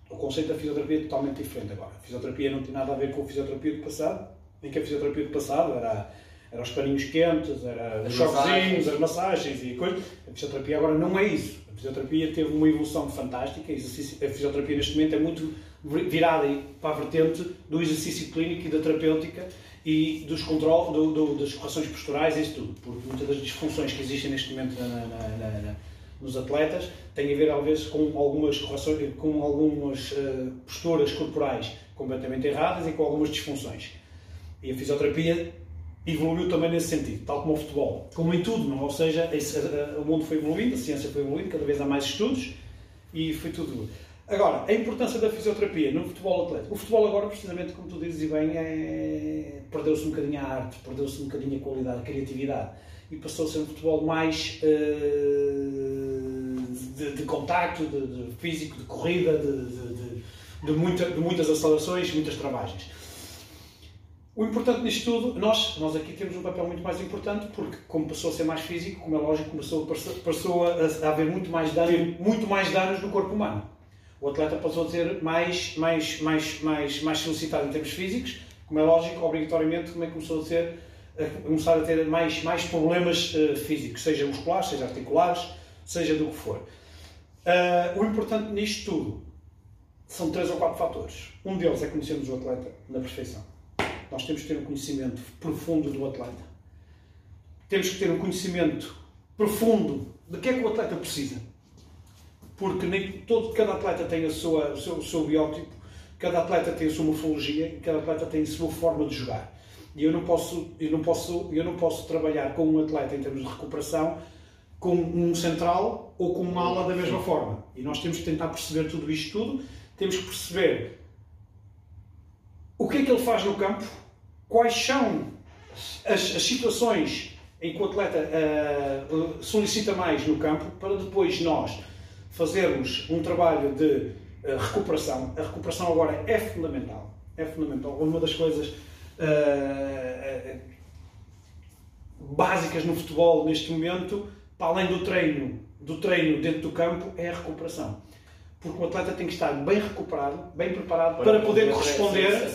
O conceito da fisioterapia é totalmente diferente agora. A fisioterapia não tem nada a ver com a fisioterapia do passado, em que a fisioterapia do passado era eram os paninhos quentes, era os choquezinhos, as massagens e coisas. A fisioterapia agora não é isso. A fisioterapia teve uma evolução fantástica. A fisioterapia neste momento é muito virada para a vertente do exercício clínico e da terapêutica e dos controle, do, do, das correções posturais e isso tudo. Porque muitas das disfunções que existem neste momento na, na, na, nos atletas têm a ver, às vezes, com algumas correções, com algumas uh, posturas corporais completamente erradas e com algumas disfunções. E a fisioterapia evoluiu também nesse sentido, tal como o futebol. Como em tudo, não? ou seja, esse, o mundo foi evoluindo, a ciência foi evoluindo, cada vez há mais estudos e foi tudo. Agora, a importância da fisioterapia no futebol atlético. O futebol agora, precisamente como tu dizes e bem, é... perdeu-se um bocadinho a arte, perdeu-se um bocadinho a qualidade, a criatividade e passou a ser um futebol mais uh... de, de, contacto, de, de, físico, de corrida, de, de, muita, de muitas acelerações, muitas travagens. O importante nisto tudo, nós, nós aqui temos um papel muito mais importante porque, como passou a ser mais físico, como é lógico, começou, passou a, a haver muito mais, dano, muito mais danos no corpo humano. O atleta passou a ser mais, mais, mais, mais, mais solicitado em termos físicos, como é lógico, obrigatoriamente, como é que começou a ser a começar a ter mais, mais problemas uh, físicos, seja musculares, seja articulares, seja do que for. Uh, o importante nisto tudo são três ou quatro fatores. Um deles é conhecermos o atleta na perfeição nós temos que ter um conhecimento profundo do atleta. Temos que ter um conhecimento profundo de que é que o atleta precisa. Porque nem todo, cada atleta tem a sua, o, seu, o seu biótipo, cada atleta tem a sua morfologia, cada atleta tem a sua forma de jogar. E eu não posso, eu não posso, eu não posso trabalhar com um atleta em termos de recuperação com um central ou com uma ala da mesma forma. E nós temos que tentar perceber tudo isto tudo, temos que perceber o que é que ele faz no campo, quais são as, as situações em que o atleta uh, solicita mais no campo, para depois nós fazermos um trabalho de uh, recuperação. A recuperação agora é fundamental. É fundamental. Uma das coisas uh, básicas no futebol neste momento, para além do treino, do treino dentro do campo, é a recuperação porque o atleta tem que estar bem recuperado, bem preparado para, para poder corresponder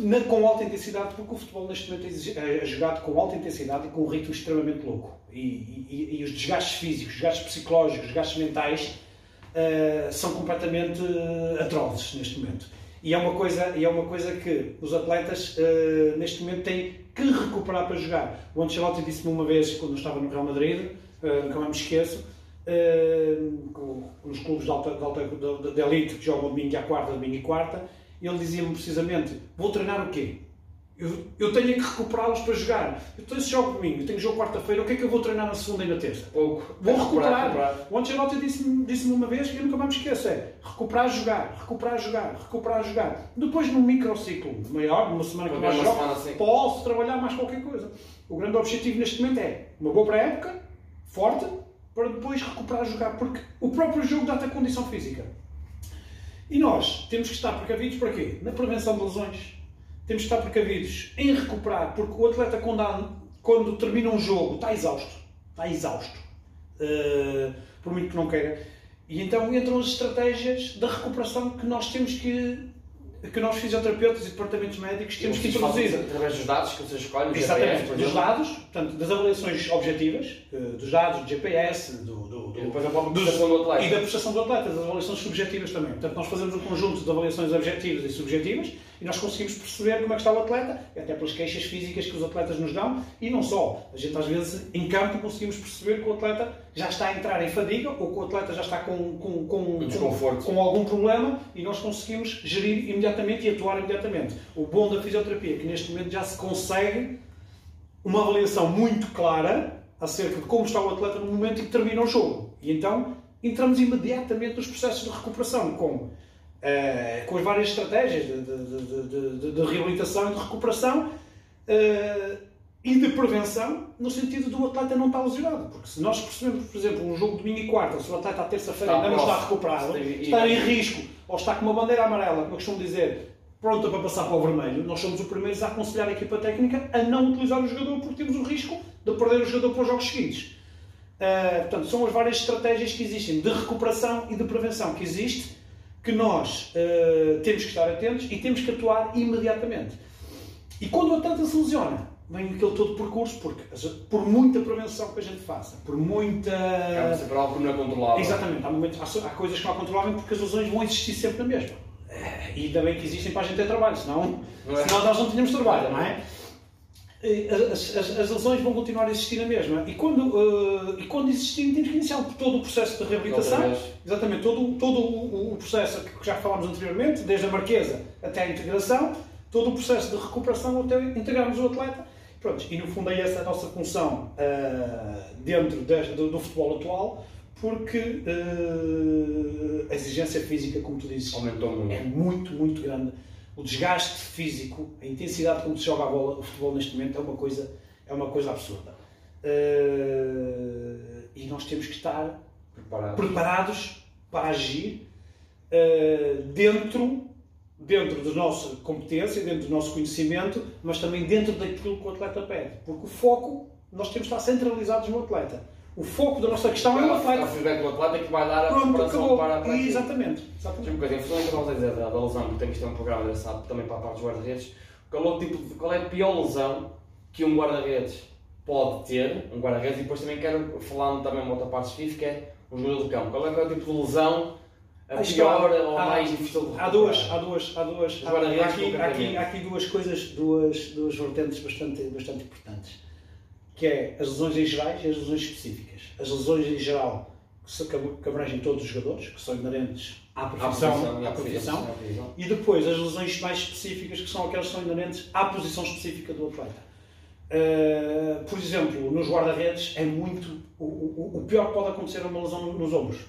na, com alta intensidade, porque o futebol neste momento é, é jogado com alta intensidade e com um ritmo extremamente louco. E, e, e os desgastes físicos, os desgastes psicológicos, os desgastes mentais uh, são completamente uh, atrozes neste momento. E é uma coisa, e é uma coisa que os atletas uh, neste momento têm que recuperar para jogar. O Ancelotti disse-me uma vez, quando eu estava no Real Madrid, nunca mais me esqueço, nos clubes de, alta, de, alta, de, elite que jogam domingo à quarta, domingo e quarta, ele dizia-me precisamente: Vou treinar o quê? Eu, eu tenho que recuperá-los para jogar. Então, se jogo domingo, eu tenho jogo quarta-feira, o que é que eu vou treinar na segunda e na terça? Pouco. Vou recuperar. recuperar. O Ancelotti disse-me disse uma vez que eu nunca mais me esqueço: é recuperar jogar, recuperar jogar, recuperar jogar. Depois, num microciclo maior, numa semana que mais jogo, assim. posso trabalhar mais qualquer coisa. O grande objetivo neste momento é uma boa pré-época, forte, para depois recuperar a jogar, porque o próprio jogo dá-te a condição física. E nós temos que estar precavidos para quê? Na prevenção de lesões. Temos que estar precavidos em recuperar, porque o atleta, quando, quando termina um jogo, está exausto. Está exausto. Uh, por muito que não queira. E então entram as estratégias da recuperação que nós temos que que nós fisioterapeutas e departamentos médicos temos que introduzir. Através dos dados que vocês escolhem, Exatamente, GPS, dos dados, portanto, das avaliações objetivas, eh, dos dados do GPS, do, do, do, e depois a prestação do atleta. E da prestação do atleta, das avaliações subjetivas também. Portanto, nós fazemos um conjunto de avaliações objetivas e subjetivas e nós conseguimos perceber como é que está o atleta, até pelas queixas físicas que os atletas nos dão, e não só. A gente às vezes em campo conseguimos perceber que o atleta já está a entrar em fadiga ou que o atleta já está com, com, com, com, com algum problema e nós conseguimos gerir imediatamente e atuar imediatamente. O bom da fisioterapia é que neste momento já se consegue uma avaliação muito clara acerca de como está o atleta no momento em que termina o jogo. E então entramos imediatamente nos processos de recuperação com uh, com as várias estratégias de, de, de, de, reabilitação de recuperação uh, e de prevenção, no sentido do atleta não estar lesionado. Porque se nós percebemos, por exemplo, um jogo de domingo e quarta, se o atleta à terça-feira ainda não está recuperado, está em risco, ou está com uma bandeira amarela, como eu costumo dizer, pronta para passar para o vermelho, nós somos os primeiros a aconselhar a equipa técnica a não utilizar o jogador porque temos o risco de perder o jogador para os jogos seguintes. Uh, portanto, são as várias estratégias que existem de recuperação e de prevenção que existe que nós uh, temos que estar atentos e temos que atuar imediatamente. E quando o atleta se lesiona, vem aquele todo percurso, porque por muita prevenção que a gente faça, por muita. Acaba sempre algo que não é controlável. Exatamente, há, momentos, há, há coisas que não há controlável porque as lesões vão existir sempre na mesma. E ainda bem que existem para a gente ter trabalho, senão, Não é? senão nós não tínhamos trabalho, não é? As, as- as lesões vão continuar a existir na mesma. E quando, eh, e quando existirem, temos que iniciar todo o processo de reabilitação. Exatamente, todo, todo o, o processo que já falámos anteriormente, desde a marquesa até a integração, todo o processo de recuperação até integrarmos o atleta. Pronto, e no fundo é essa a nossa função eh, dentro des- do, do futebol atual, porque eh, a exigência física, como tu dizes, Aumentou muito. é muito, muito grande. O desgaste físico, a intensidade como se joga a bola, o futebol neste momento é uma coisa, é uma coisa absurda. Eh, e nós temos que estar Preparado. preparados para agir eh, dentro, dentro da nossa competência, dentro do nosso conhecimento, mas também dentro daquilo que o atleta pede. Porque o foco, nós temos que estar centralizados no atleta. O foco da nossa questão é o É o atleta. feedback do atleta que vai dar a Pronto, preparação acabou. para, para. Exatamente. Exatamente. um bocadinho, falando que estavas a dizer da, da lesão, porque tenho que ter um programa engraçado também para a parte dos guarda-redes. Qual é, o tipo qual é a pior lesão que um guarda-redes pode ter, um guarda-redes, e depois também quero, falando também uma outra parte específica, é um jogador do campo. Qual é, qual é o tipo de lesão a que pior há- ou há- mais difícil de Há recuperar? duas, há duas, há duas, há, há aqui, há, aqui, há aqui duas coisas, duas, duas vertentes bastante, bastante importantes, que é as lesões em gerais e as lesões específicas. As lesões em geral, que, abrangem todos os jogadores, que são inerentes à À profissão, à profissão, à posição. e depois as lesões mais específicas, que são aquelas que são inerentes à posição específica do atleta. Uh, por exemplo, nos guarda-redes é muito. O, o, o pior que pode acontecer é uma lesão nos ombros.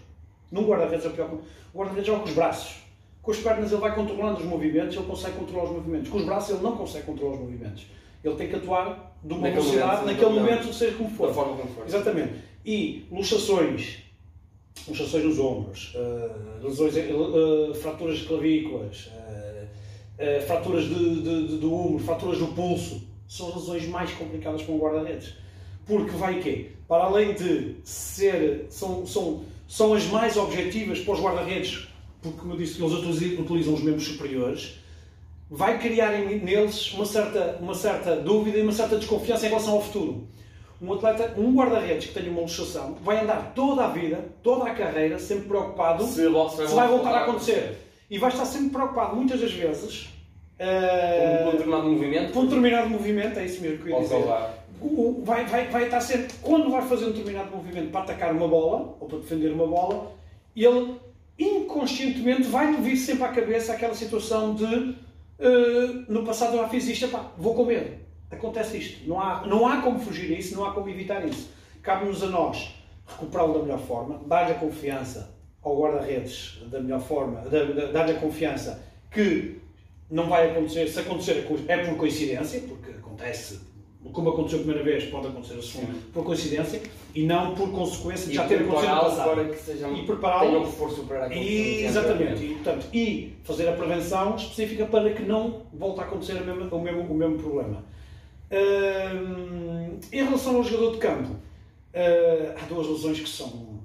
Num guarda-redes é o pior. que- O guarda-redes joga com os braços. Com as pernas ele vai controlando os movimentos, ele consegue controlar os movimentos. Com os braços ele não consegue controlar os movimentos. Ele tem que atuar de uma Naquele velocidade, momento, naquele naquele momento, seja como for. Da forma como for. Exatamente. E luxações, luxações nos ombros, eh, lesões, eh, fraturas de clavículas, eh, fraturas de, de, de- do úmero, fraturas do pulso, são as lesões mais complicadas para um guarda-redes. Porque vai quê? Para além de ser, são, são, são as mais objetivas para os guarda-redes, porque, como eu disse, eles utilizam os membros superiores, vai criar em- neles uma certa, uma certa dúvida e uma certa desconfiança em relação ao futuro. Um atleta, um guarda-redes que tenha uma luxação, vai andar toda a vida, toda a carreira, sempre preocupado Se, se se vai voltar a acontecer. E vai estar sempre preocupado, muitas das vezes, Com eh, um determinado movimento, com um determinado movimento, é isso mesmo que eu ia dizer. o- vai, vai, vai estar sempre, quando vai fazer um determinado movimento para atacar uma bola, ou para defender uma bola, ele inconscientemente vai-lhe vir sempre à cabeça aquela situação de eh, no passado já fiz isto, epá, vou com medo. Acontece isto. Não há, não há como fugir a isso, não há como evitar isso. Cabe-nos a nós recuperá-lo da melhor forma, dar-lhe a confiança ao guarda-redes da melhor forma, da- da- dar-lhe a confiança que não vai acontecer, se acontecer é por coincidência, porque acontece, como aconteceu a primeira vez, pode acontecer a segunda, Sim. por coincidência, e não por consequência de E já ter acontecido no passado. para que sejam, E prepará-lo- tenham reforço superar aquilo que E, exatamente, e, portanto, e fazer a prevenção específica para que não volte a acontecer o mesmo, o mesmo, o mesmo problema. Hum, em relação ao jogador de campo, hum, há duas lesões que são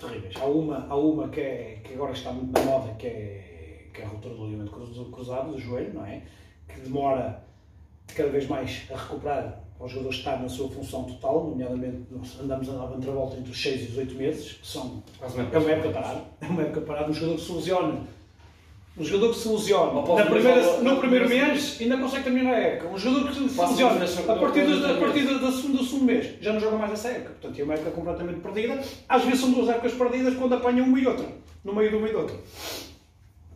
terríveis. Há uma, há uma que, é, que agora está muito na moda, que é, que é a ruptura do ligamento cru- cruzado, do joelho, não é? Que demora cada vez mais a recuperar ao jogador estar na sua função total, nomeadamente nós andamos a dar entre a volta entre os 6 e os 8 meses, que são Quase é uma época parada. É uma época parada. Um jogador que se lesiona. Um jogador que se lesiona na primeira, no primeiro mês ainda consegue terminar a época. Um jogador que se lesiona a partir, três a partir do segundo, do segundo mês já não joga mais essa época. Portanto, é uma época completamente perdida. Às vezes são duas épocas perdidas quando apanham uma e outra. No meio de uma e de outra.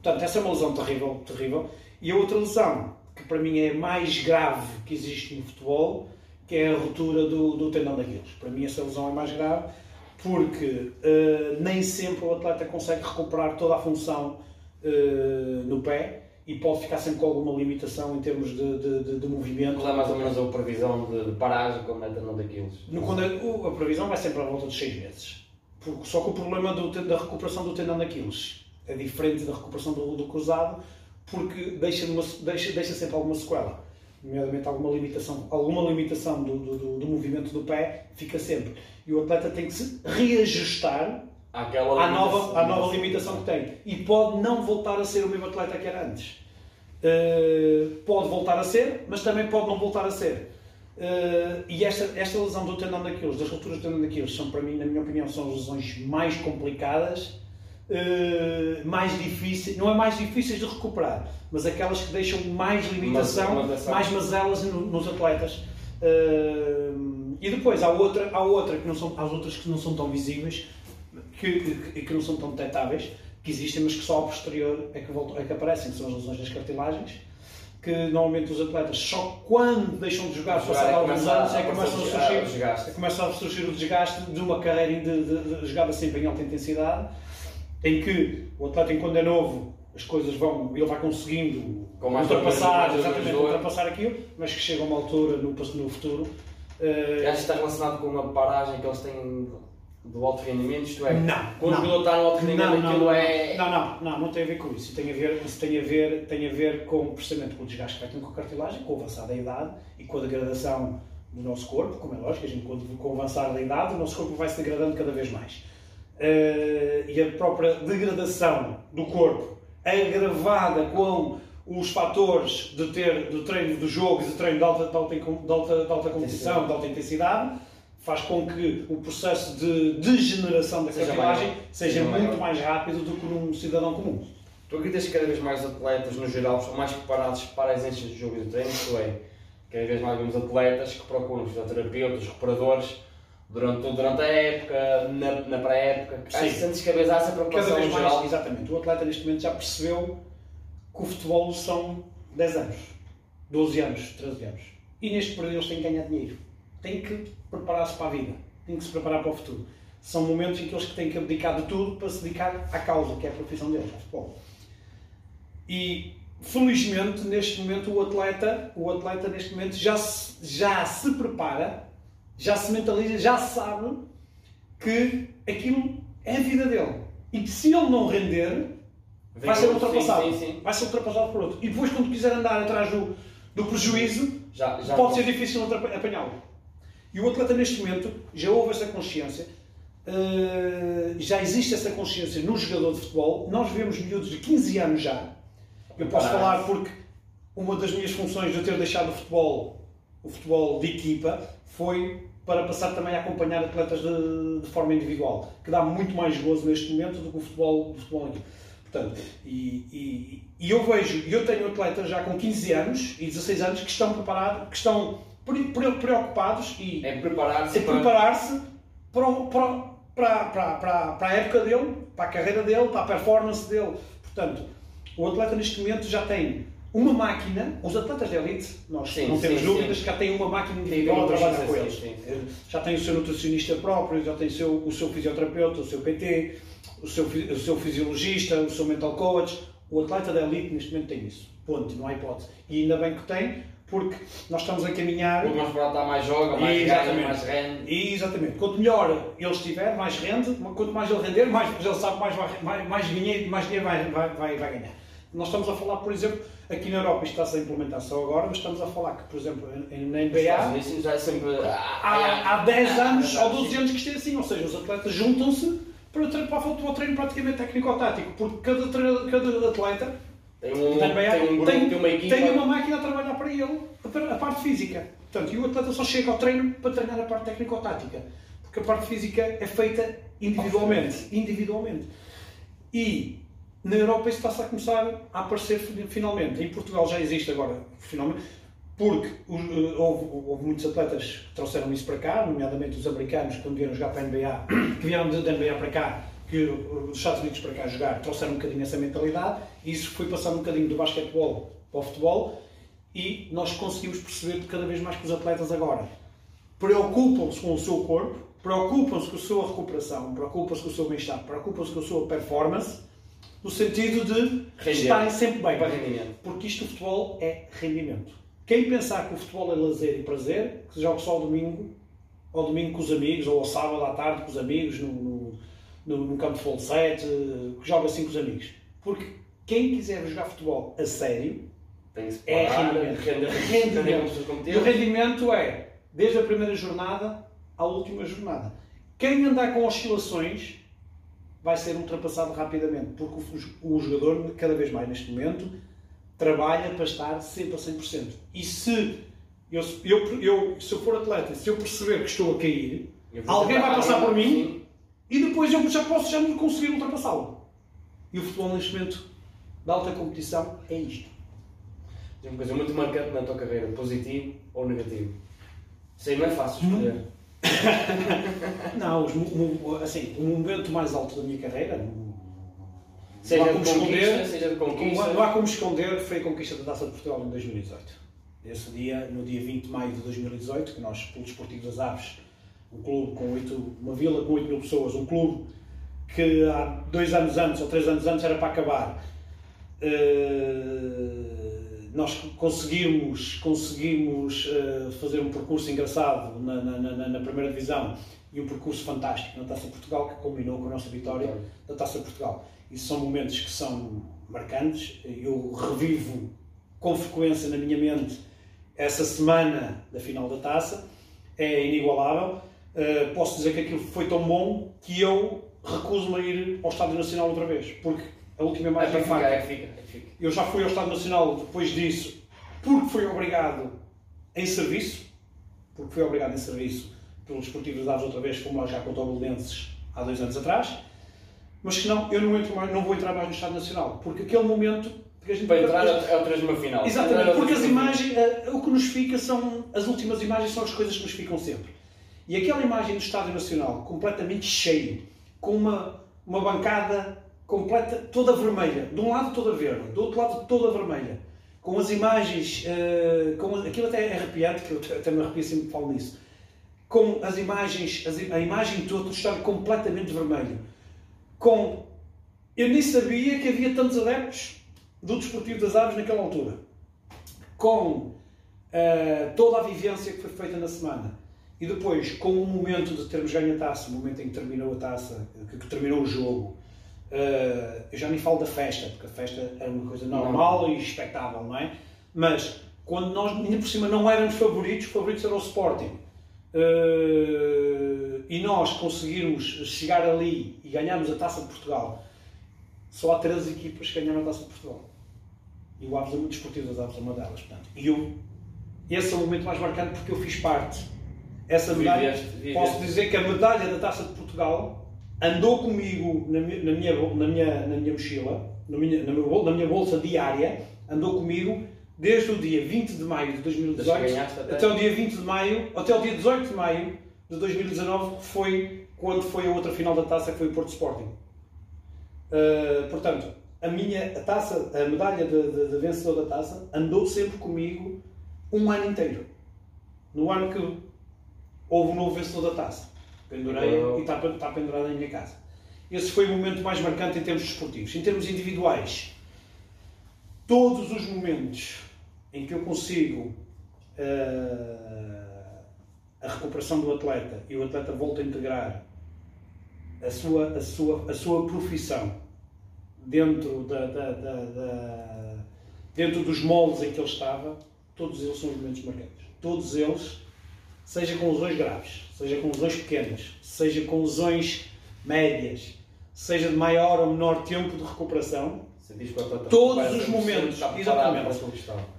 Portanto, essa é uma lesão terrível, terrível. E a outra lesão, que para mim é mais grave que existe no futebol, que é a ruptura do, do tendão daqueles. Para mim essa lesão é mais grave porque eh, nem sempre o atleta consegue recuperar toda a função eh, no pé e pode ficar sempre com alguma limitação em termos de, de, de- de movimento. Qual é mais ou menos a previsão de, paragem quando é tendão daqueles? No- quando a previsão vai sempre à volta de 6 meses. Porque- só que o problema do da recuperação do tendão daqueles é diferente da recuperação do, do cruzado, porque deixa, uma- deixa, deixa sempre alguma sequela. Nomeadamente alguma limitação, alguma limitação do, do, do- movimento do pé fica sempre. E o atleta tem que se reajustar Aquela à nova, à nova limitação que tem. E pode não voltar a ser o mesmo atleta que era antes. Uh, pode voltar a ser, mas também pode não voltar a ser. Uh, e esta, esta lesão do tendão daqueles, das rupturas do tendão daqueles, são para mim, na minha opinião, são as lesões mais complicadas, uh, mais difíceis, não é mais difíceis de recuperar, mas aquelas que deixam mais limitação, mas, mais mazelas no, nos atletas. Uh, e depois há outra, há outra que não são, há outras que não são tão visíveis, que, que, que não são tão detectáveis, que existem, mas que só ao posterior é que, voltam, é que aparecem, que são as lesões das cartilagens que normalmente os atletas só quando deixam de jogar, passado é alguns anos, é que começam a surgir, é começa a surgir o desgaste de uma carreira de, de, de, jogada sempre em alta intensidade, em que o atleta, quando é novo, as coisas vão, ele vai conseguindo ultrapassar, exatamente, ultrapassar aquilo, mas que chega a uma altura no, no futuro. Uh, Acho que está relacionado com uma paragem que eles têm do alto rendimento, isto é, não, quando o jogador está no alto rendimento, não, aquilo não, é. Não, não, não, não tem a ver com isso. Tem a ver, isso tem a ver, tem a ver com, precisamente com o desgaste que vai ter com a cartilagem, com o avançar da idade e com a degradação do nosso corpo, como é lógico, a gente, com o avançar da idade, o nosso corpo vai se degradando cada vez mais. Uh, e a própria degradação do corpo, agravada com os fatores de ter do treino do jogo e de treino de alta, de alta, de alta, de alta competição, de alta intensidade, faz com que o processo de degeneração da cartilagem seja, seja muito mais rápido do que num cidadão comum. Tu acreditas que cada vez mais atletas, no geral, são mais preparados para as exigências de jogo e de treino? Isto é, cada vez mais vemos atletas que procuram fisioterapeutas, reparadores, durante, durante a época, na, na pré-época. Cada vez há essa preocupação cada mais, geral? Exatamente. O atleta neste momento já percebeu que o futebol são 10 anos, 12 anos, 13 anos. E neste período eles têm que ganhar dinheiro têm que preparar-se para a vida, têm que se preparar para o futuro. São momentos em que eles têm que abdicar de tudo para se dedicar à causa, que é a profissão deles, ao futebol. E felizmente neste momento o atleta, o atleta neste momento já se, já se prepara, já se mentaliza, já sabe que aquilo é a vida dele. E que se ele não render, Vem vai ser ultrapassado. Sim, sim. Vai ser ultrapassado por outro. E depois quando quiser andar atrás do, do prejuízo, já, já pode ser difícil apanhá-lo. E o atleta, neste momento, já houve essa consciência, uh, já existe essa consciência no jogador de futebol. Nós vemos miúdos de 15 anos já. Eu posso falar porque uma das minhas funções de eu ter deixado o futebol, o futebol de equipa, foi para passar também a acompanhar atletas de, de forma individual, que dá muito mais gozo neste momento do que o futebol, o futebol equipa. Portanto, e, e, e eu vejo, eu tenho atletas já com 15 anos e 16 anos que estão preparados, que estão preocupados e é preparar-se para, preparar para, para, para, para, para, a época dele, para a carreira dele, para a performance dele. Portanto, o atleta neste momento já tem uma máquina, os atletas de elite, nós sim, não temos sim, dúvidas, sim. já têm uma máquina individual a trabalhar com eles. Já tem o seu nutricionista próprio, já tem o seu, o seu fisioterapeuta, o seu PT, o seu, o seu fisiologista, o seu mental coach. O atleta de elite neste momento tem isso. Ponto, não há hipótese. E ainda bem que tem, porque nós estamos a caminhar. Quanto mais barato mais joga, mais ganha, mais rende. Exatamente. Quanto melhor ele estiver, mais rende. Quanto mais ele render, mais ele sabe mais, mais, mais, dinheiro, mais dinheiro vai, vai, vai, vai ganhar. Nós estamos a falar, por exemplo, aqui na Europa, isto está-se a implementar só agora, mas estamos a falar que, por exemplo, na NBA. Isso já é sempre. Há, há 10 anos ou 12 anos que isto é assim, ou seja, os atletas juntam-se para, para, o treino praticamente técnico-tático, porque cada, cada atleta tem, um, tem, tem, um grupo, tem, tem uma equipa. Tem uma máquina a trabalhar para ele, a parte física. Portanto, e o atleta só chega ao treino para treinar a parte técnico-tática. Porque a parte física é feita individualmente. Individualmente. E na Europa isso está-se a começar a aparecer finalmente. Em Portugal já existe agora, finalmente, porque eh, houve, houve, muitos atletas que trouxeram isso para cá, nomeadamente os americanos, quando vieram jogar para a NBA, *coughs* que vieram da NBA para cá, que os Estados Unidos para cá jogar trouxeram um bocadinho essa mentalidade e isso foi passando um bocadinho do basquetebol para o futebol e nós conseguimos perceber cada vez mais que os atletas agora preocupam-se com o seu corpo, preocupam-se com a sua recuperação, preocupam-se com o seu bem-estar, preocupam-se com a sua performance, no sentido de Render. estarem sempre bem. Porque isto, o futebol, é rendimento. Quem pensar que o futebol é lazer e prazer, que joga só ao domingo, ao domingo com os amigos, ou ao sábado à tarde com os amigos, no, no no, campo de full set, que joga assim com os amigos. Porque quem quiser jogar futebol a sério é rendimento. rendimento. *laughs* E o rendimento é desde a primeira jornada à última jornada. Quem andar com oscilações vai ser ultrapassado rapidamente, porque o, o jogador, cada vez mais neste momento, trabalha para estar sempre a 100%. E se eu, eu, eu, se eu for atleta, se eu perceber que estou a cair, alguém vai passar por mim sim. e depois eu já posso já não conseguir ultrapassá-lo. E o futebol neste momento de alta competição é isto. Tem uma coisa muito marcante na tua carreira, positivo ou negativo. Sei, não é fácil escolher. *laughs* não, os, assim, o momento mais alto da minha carreira, seja de conquista, seja de conquista. Não há como esconder foi a conquista da Taça de Portugal em 2018. Esse dia, no dia 20 de maio de 2018, que nós, pelo Desportivo das Aves, um clube com 8, uma vila com 8 mil pessoas, um clube que há dois anos antes ou três anos antes era para acabar, uh, nós conseguimos, conseguimos uh, fazer um percurso engraçado na, na, na, na, primeira divisão e um percurso fantástico na Taça de Portugal que culminou com a nossa vitória da Taça de Portugal. E são momentos que são marcantes. Eu revivo com frequência na minha mente essa semana da final da Taça. É inigualável. Uh, posso dizer que aquilo foi tão bom que eu recuso-me a ir ao Estádio Nacional outra vez, porque a última imagem é, é, fica, é, fica, é fica. Eu já fui ao Estado Nacional depois disso, porque fui obrigado em serviço, porque fui obrigado em serviço pelos esportivos dados outra vez, como lá já contou Belenenses há dois anos atrás, mas que não, eu não, entro mais, não vou entrar mais no Estado Nacional, porque aquele momento porque a gente Para entrar é o 3 uma final. Exatamente, porque as imagens, eh, o que nos fica são, as últimas imagens são as coisas que nos ficam sempre. E aquela imagem do Estádio Nacional, completamente cheio, com uma, uma bancada completa, toda vermelha. De um lado toda verde, do outro lado toda vermelha. Com as imagens, uh, com, aquilo até é arrepiante, que eu até me arrepio sempre que falo nisso. Com as imagens, as, a imagem toda está completamente vermelho. Com, eu nem sabia que havia tantos adeptos do Desportivo das Aves naquela altura. Com uh, toda a vivência que foi feita na semana. E depois, com o momento de termos ganho a taça, o momento em que terminou a taça, que, que terminou o jogo, Uh, eu já nem falo da festa, porque a festa era uma coisa normal não. e expectável, não é? Mas quando nós, ainda por cima, não éramos favoritos, favoritos era o Sporting. Uh, e nós conseguirmos chegar ali e ganharmos a taça de Portugal, só há três equipas que ganharam a taça de Portugal. E o Aves é muito desportivo das Aves é uma delas. Portanto. E eu, esse é o momento mais marcante porque eu fiz parte. Essa medalha, viveste, viveste. posso dizer que a medalha da taça de Portugal andou comigo na minha, na minha, na minha, na minha mochila, na minha, na, minha, na minha bolsa diária, andou comigo desde o dia 20 de maio de 2018 até... até o dia 20 de maio, até o dia 18 de maio de 2019, que foi quando foi a outra final da taça, que foi o Porto Sporting. Uh, portanto, a minha a taça, a medalha de, de, de, vencedor da taça, andou sempre comigo um ano inteiro. No ano que houve um novo vencedor da taça. Pendurei e está, está pendurada em minha casa. Esse foi o momento mais marcante em termos desportivos. Em termos individuais, todos os momentos em que eu consigo uh, a recuperação do atleta e o atleta volta a integrar a sua, a sua, a sua profissão dentro, da, da, da, da dentro dos moldes em que ele estava, todos eles são momentos marcantes. Todos eles seja com lesões graves, seja com lesões pequenas, seja com lesões médias, seja de maior ou menor tempo de recuperação, todos os momentos, exatamente,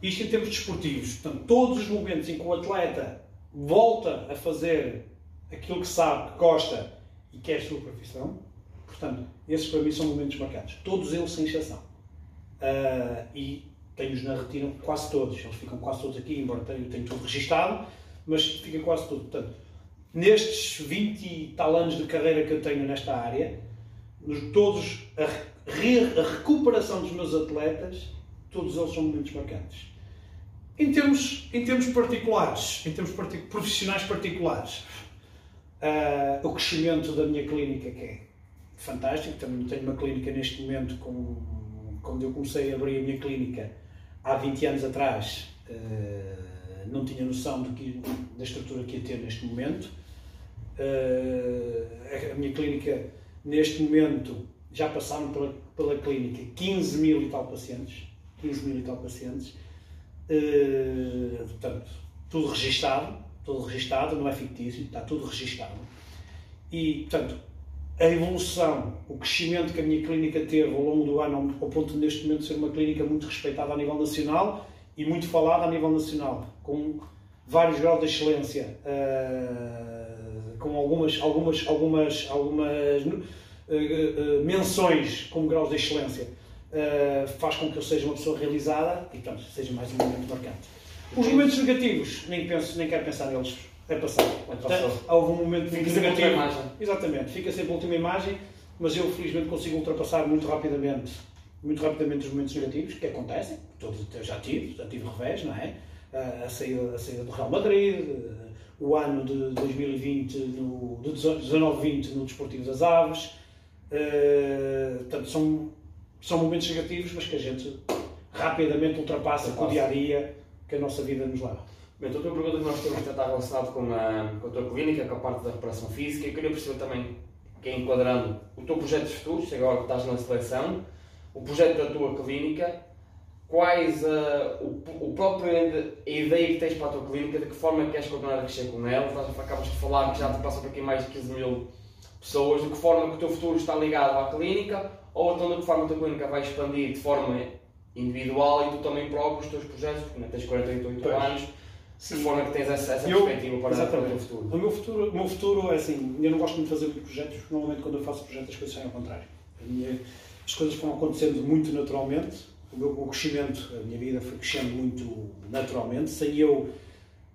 isto em termos desportivos, portanto, todos os momentos em que o atleta volta a fazer aquilo que sabe, que gosta e quer a sua profissão, portanto, esses para mim são momentos marcados, todos eles sem exceção. Uh, e tenho-os na retina quase todos, eles ficam quase todos aqui, embora tenha, tenho tudo registado, mas fica quase tudo. Portanto, nestes 20 e tal anos de carreira que eu tenho nesta área, todos a, re, a recuperação dos meus atletas, todos eles são momentos marcantes. Em termos, em termos particulares, em termos partic profissionais particulares, uh, o crescimento da minha clínica que é fantástico. Também tenho uma clínica neste momento, com, quando eu comecei a abrir a minha clínica há 20 anos atrás, uh, não tinha noção do que, da estrutura que ia ter neste momento. Uh, a minha clínica, neste momento, já passaram pela, pela clínica 15 mil e tal pacientes. 15 mil e tal pacientes. Uh, portanto, tudo registado, tudo registado, não é fictício, está tudo registado. E, portanto, a evolução, o crescimento que a minha clínica teve ao longo do ano, ao ponto de neste momento ser uma clínica muito respeitada a nível nacional e muito falada a nível nacional, com vários graus de excelência, uh, com algumas, algumas, algumas, algumas uh, uh, menções como graus de excelência, faz com que eu seja uma pessoa realizada e, portanto, seja mais um momento marcante. Os momentos negativos, nem, penso, nem quero pensar neles, é passado. É houve um momento fica negativo. Imagem. Exatamente, fica sempre a última imagem, mas eu felizmente consigo ultrapassar muito rapidamente, muito rapidamente os momentos negativos que acontecem, todos já tive, já tive revés, não é? A saída, a saída do Real Madrid, o ano de 2020, no, de 19-20 no Desportivo das Aves. Uh, portanto, são, são momentos negativos, mas que a gente rapidamente ultrapassa com o dia a dia que a nossa vida nos leva. Bem, então a tua pergunta que nós temos está relacionada com a, com a tua clínica, com a parte da recuperação física. Eu queria perceber também, que é enquadrando o teu projeto de futuros, agora que estás na seleção, o projeto da tua clínica, quais uh, o, o próprio a ideia que tens para a tua clínica, de que forma é queres continuar a crescer com ela, estás, acabas de falar que já te passa por aqui mais de 15 mil pessoas, de que forma que o teu futuro está ligado à clínica, ou então de que forma a tua clínica vai expandir de forma individual e tu também próprio os teus projetos, porque não tens 48 pois. anos, de forma que tens essa, essa eu, perspectiva para, para, o teu futuro. O meu futuro, o meu futuro é assim, eu não gosto muito de fazer projetos, porque normalmente quando eu faço projetos as coisas saem ao contrário. Minha, as coisas foram acontecendo muito naturalmente, o meu crescimento, a minha vida foi crescendo muito naturalmente, sem eu,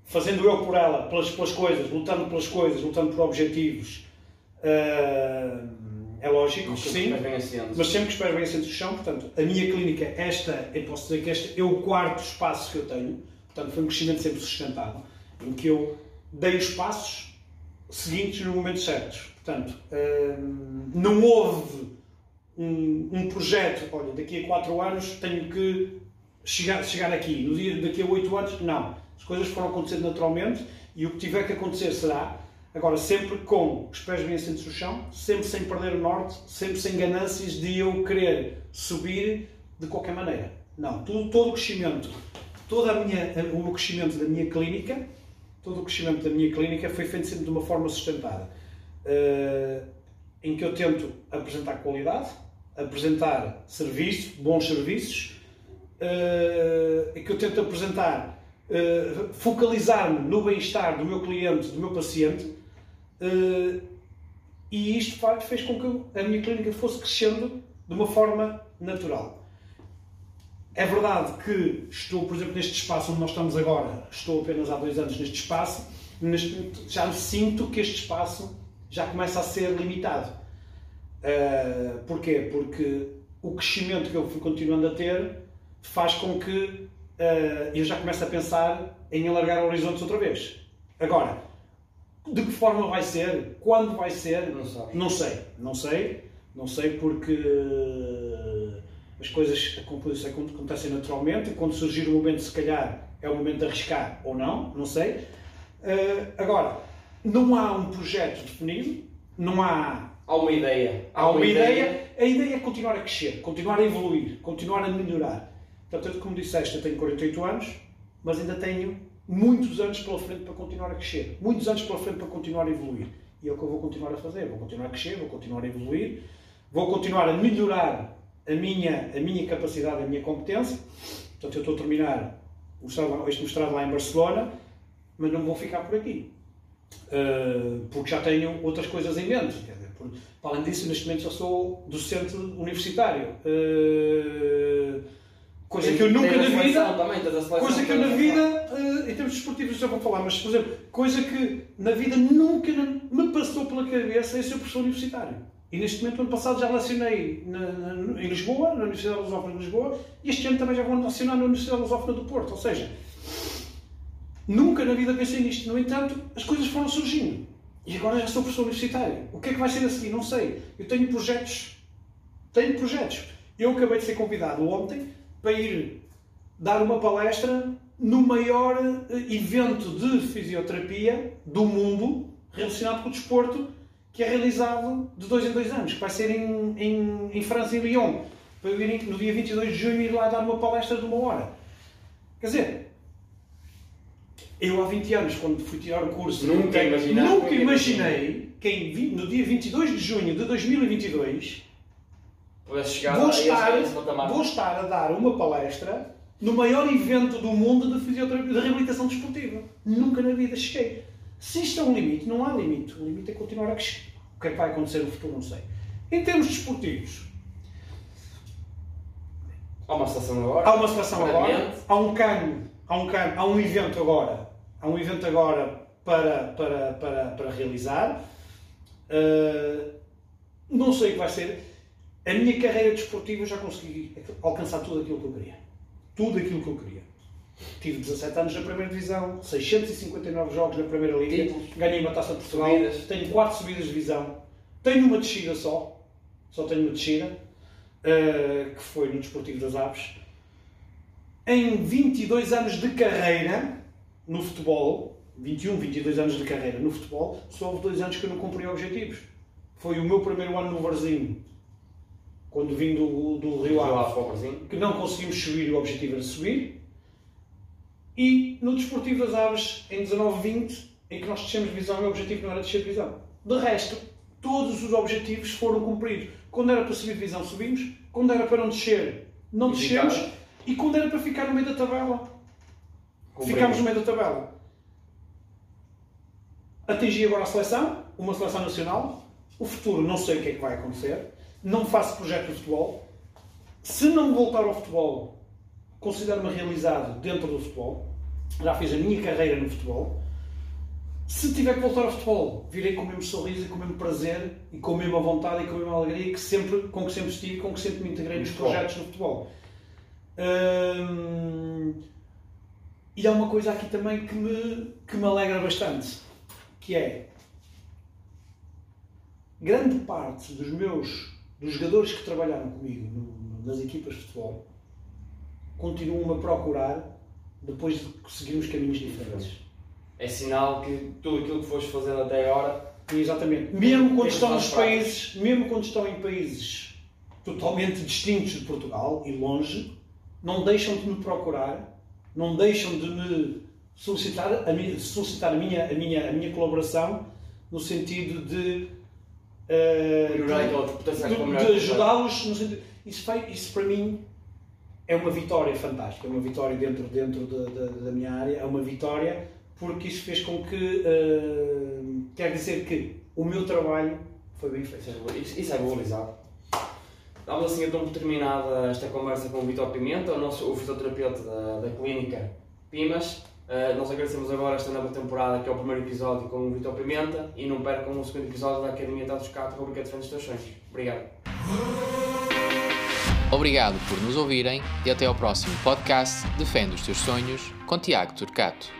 fazendo eu por ela, pelas, pelas coisas, lutando pelas coisas, lutando por objetivos. Uh, é lógico, mas sim, mas sempre que espero bem assentes do chão. Portanto, a minha clínica, esta, eu posso dizer que este é o quarto espaço que eu tenho. Portanto, foi um crescimento sempre sustentado, em que eu dei os passos seguintes no momento certos. Portanto, hum, não houve um, um, projeto, olha, daqui a 4 anos tenho que chegar, chegar aqui, no dia daqui a 8 anos, não. As coisas foram acontecendo naturalmente e o que tiver que acontecer será. Agora, sempre com os pés bem assentos no chão, sempre sem perder o norte, sempre sem ganâncias de eu querer subir de qualquer maneira. Não, todo, todo o crescimento, todo minha, o crescimento da minha clínica, todo o crescimento da minha clínica foi feito sempre de uma forma sustentada, uh, em que eu tento apresentar qualidade, apresentar serviço, bons serviços, uh, que eu tento apresentar, uh, focalizar-me no bem-estar do meu cliente, do meu paciente, Uh, e isto fez com que a minha clínica fosse crescendo de uma forma natural. É verdade que estou, por exemplo, neste espaço onde nós estamos agora, estou apenas há dois anos neste espaço, neste, já sinto que este espaço já começa a ser limitado. Uh, porquê? Porque o crescimento que eu fui continuando a ter faz com que uh, eu já comece a pensar em alargar horizontes outra vez. Agora, de que forma vai ser? Quando vai ser? Não, não sei. Não sei. Não sei porque eh, as coisas acontecem naturalmente quando surgir o momento, se calhar, é o momento de arriscar ou não. Não sei. Uh, agora, não há um projeto definido, não há. Há uma ideia. Há, há uma, ideia. ideia. A ideia é continuar a crescer, continuar a evoluir, continuar a melhorar. Portanto, como disseste, eu tenho 48 anos, mas ainda tenho muitos anos pela frente para continuar a crescer, muitos anos pela frente para continuar a evoluir. E é o que eu vou continuar a fazer. Vou continuar a crescer, vou continuar a evoluir, vou continuar a melhorar a minha, a minha capacidade, a minha competência. Portanto, eu estou a terminar este mestrado lá em Barcelona, mas não vou ficar por aqui. Uh, porque já tenho outras coisas em mente. Por, além disso, neste momento já sou docente universitário. Uh, Coisa que eu nunca na vida. Também, coisa que eu na vida, uh, em termos desportivos já vou falar, mas por exemplo, coisa que na vida nunca me passou pela cabeça é ser professor universitário. E neste momento, ano passado, já lecionei na, na, em Lisboa, na Universidade Lusófona de Lisboa, e este ano também já vou lecionar na Universidade Lusófona do Porto. Ou seja, nunca na vida pensei nisto. No entanto, as coisas foram surgindo. E agora já sou professor universitário. O que é que vai ser a seguir? Não sei. Eu tenho projetos. Tenho projetos. Eu acabei de ser convidado ontem para ir dar uma palestra no maior eh, evento de fisioterapia do mundo relacionado com o desporto, que é realizado de dois em dois anos, que vai ser em, em, em França, em Lyon. Para eu ir no dia 22 de junho ir lá dar uma palestra de uma hora. Quer dizer, Eu há 20 anos, quando fui tirar o curso, Nunca imaginaste nunca que ia imaginei que em no dia 22 de junho de 2022 Pudesse chegar vou a estar, esse vou estar a dar uma palestra no maior evento do mundo de fisioterapia, de reabilitação desportiva. Nunca na vida cheguei. Se isto é um limite, não há limite. O limite é continuar a crescer. O que é que vai acontecer no futuro, não sei. Em termos desportivos, Há uma situação agora. há uma seleção agora, há um cano, há um cano, há um evento agora, há um evento agora para, para, para, para realizar. Uh, não sei o que vai ser. A minha carreira desportiva eu já consegui alcançar tudo aquilo que eu queria. Tudo aquilo que eu queria. Tive 17 anos na primeira divisão, 659 jogos na primeira liga, Títulos. ganhei uma taça de Portugal, Subidas. tenho 4 subidas de divisão, tenho uma descida só, só tenho uma descida, uh, que foi no Desportivo das Aves. Em 22 anos de carreira no futebol, 21, 22 anos de carreira no futebol, só houve dois anos que eu não cumpri objetivos. Foi o meu primeiro ano no Varzinho, quando vim do, do Rio Ave que não conseguimos subir o objetivo era subir. E no Desportivo das Aves, em 19-20, em que nós descemos divisão e o objetivo não era descer divisão. De resto, todos os objetivos foram cumpridos. Quando era para subir divisão, subimos. Quando era para não descer, não E descemos. E quando era para ficar no meio da tabela, Ficámos no meio da tabela. Atingi agora a seleção, uma seleção nacional. O futuro não sei o que é que vai acontecer. Não faço projeto de futebol. Se não voltar ao futebol, considero-me realizado dentro do futebol. Já fiz a minha carreira no futebol. Se tiver que voltar ao futebol, virei com o mesmo sorriso e com o mesmo prazer e com a mesma vontade e com a mesma alegria que sempre, com que sempre estive com que sempre me integrei No nos futebol. projetos no futebol. Hum, e há uma coisa aqui também que me, que me alegra bastante, que é grande parte dos meus dos jogadores que trabalharam comigo no- nas equipas de futebol continuam a procurar depois de seguirmos caminhos diferentes. É sinal que tudo aquilo que foste fazendo até agora Exatamente. Mesmo quando Tem estão nos países, mesmo quando estão em países totalmente distintos de Portugal e longe, não deixam de me procurar, não deixam de me solicitar a minha, solicitar a minha, a minha, a minha colaboração no sentido de, melhorar de- de, ajudá-los isso, foi- isso para mim é uma vitória fantástica, é uma vitória dentro, dentro da, da, da minha área, é uma vitória porque isso fez com que, eh, quer dizer que o meu trabalho foi bem feito. É- isso é valorizado. Damos assim então terminada esta conversa com o Vitor Pimenta, o nosso o fisioterapeuta da, da clínica Pimas. Uh, nós agradecemos agora esta nova temporada, que é o primeiro episódio com o Vitor Pimenta, e não percam o segundo episódio da Academia Tatos Cato, rubrica Defende Sonhos. Obrigado. Obrigado por nos ouvirem e até ao próximo podcast Defende os Teus Sonhos com Tiago Turcato.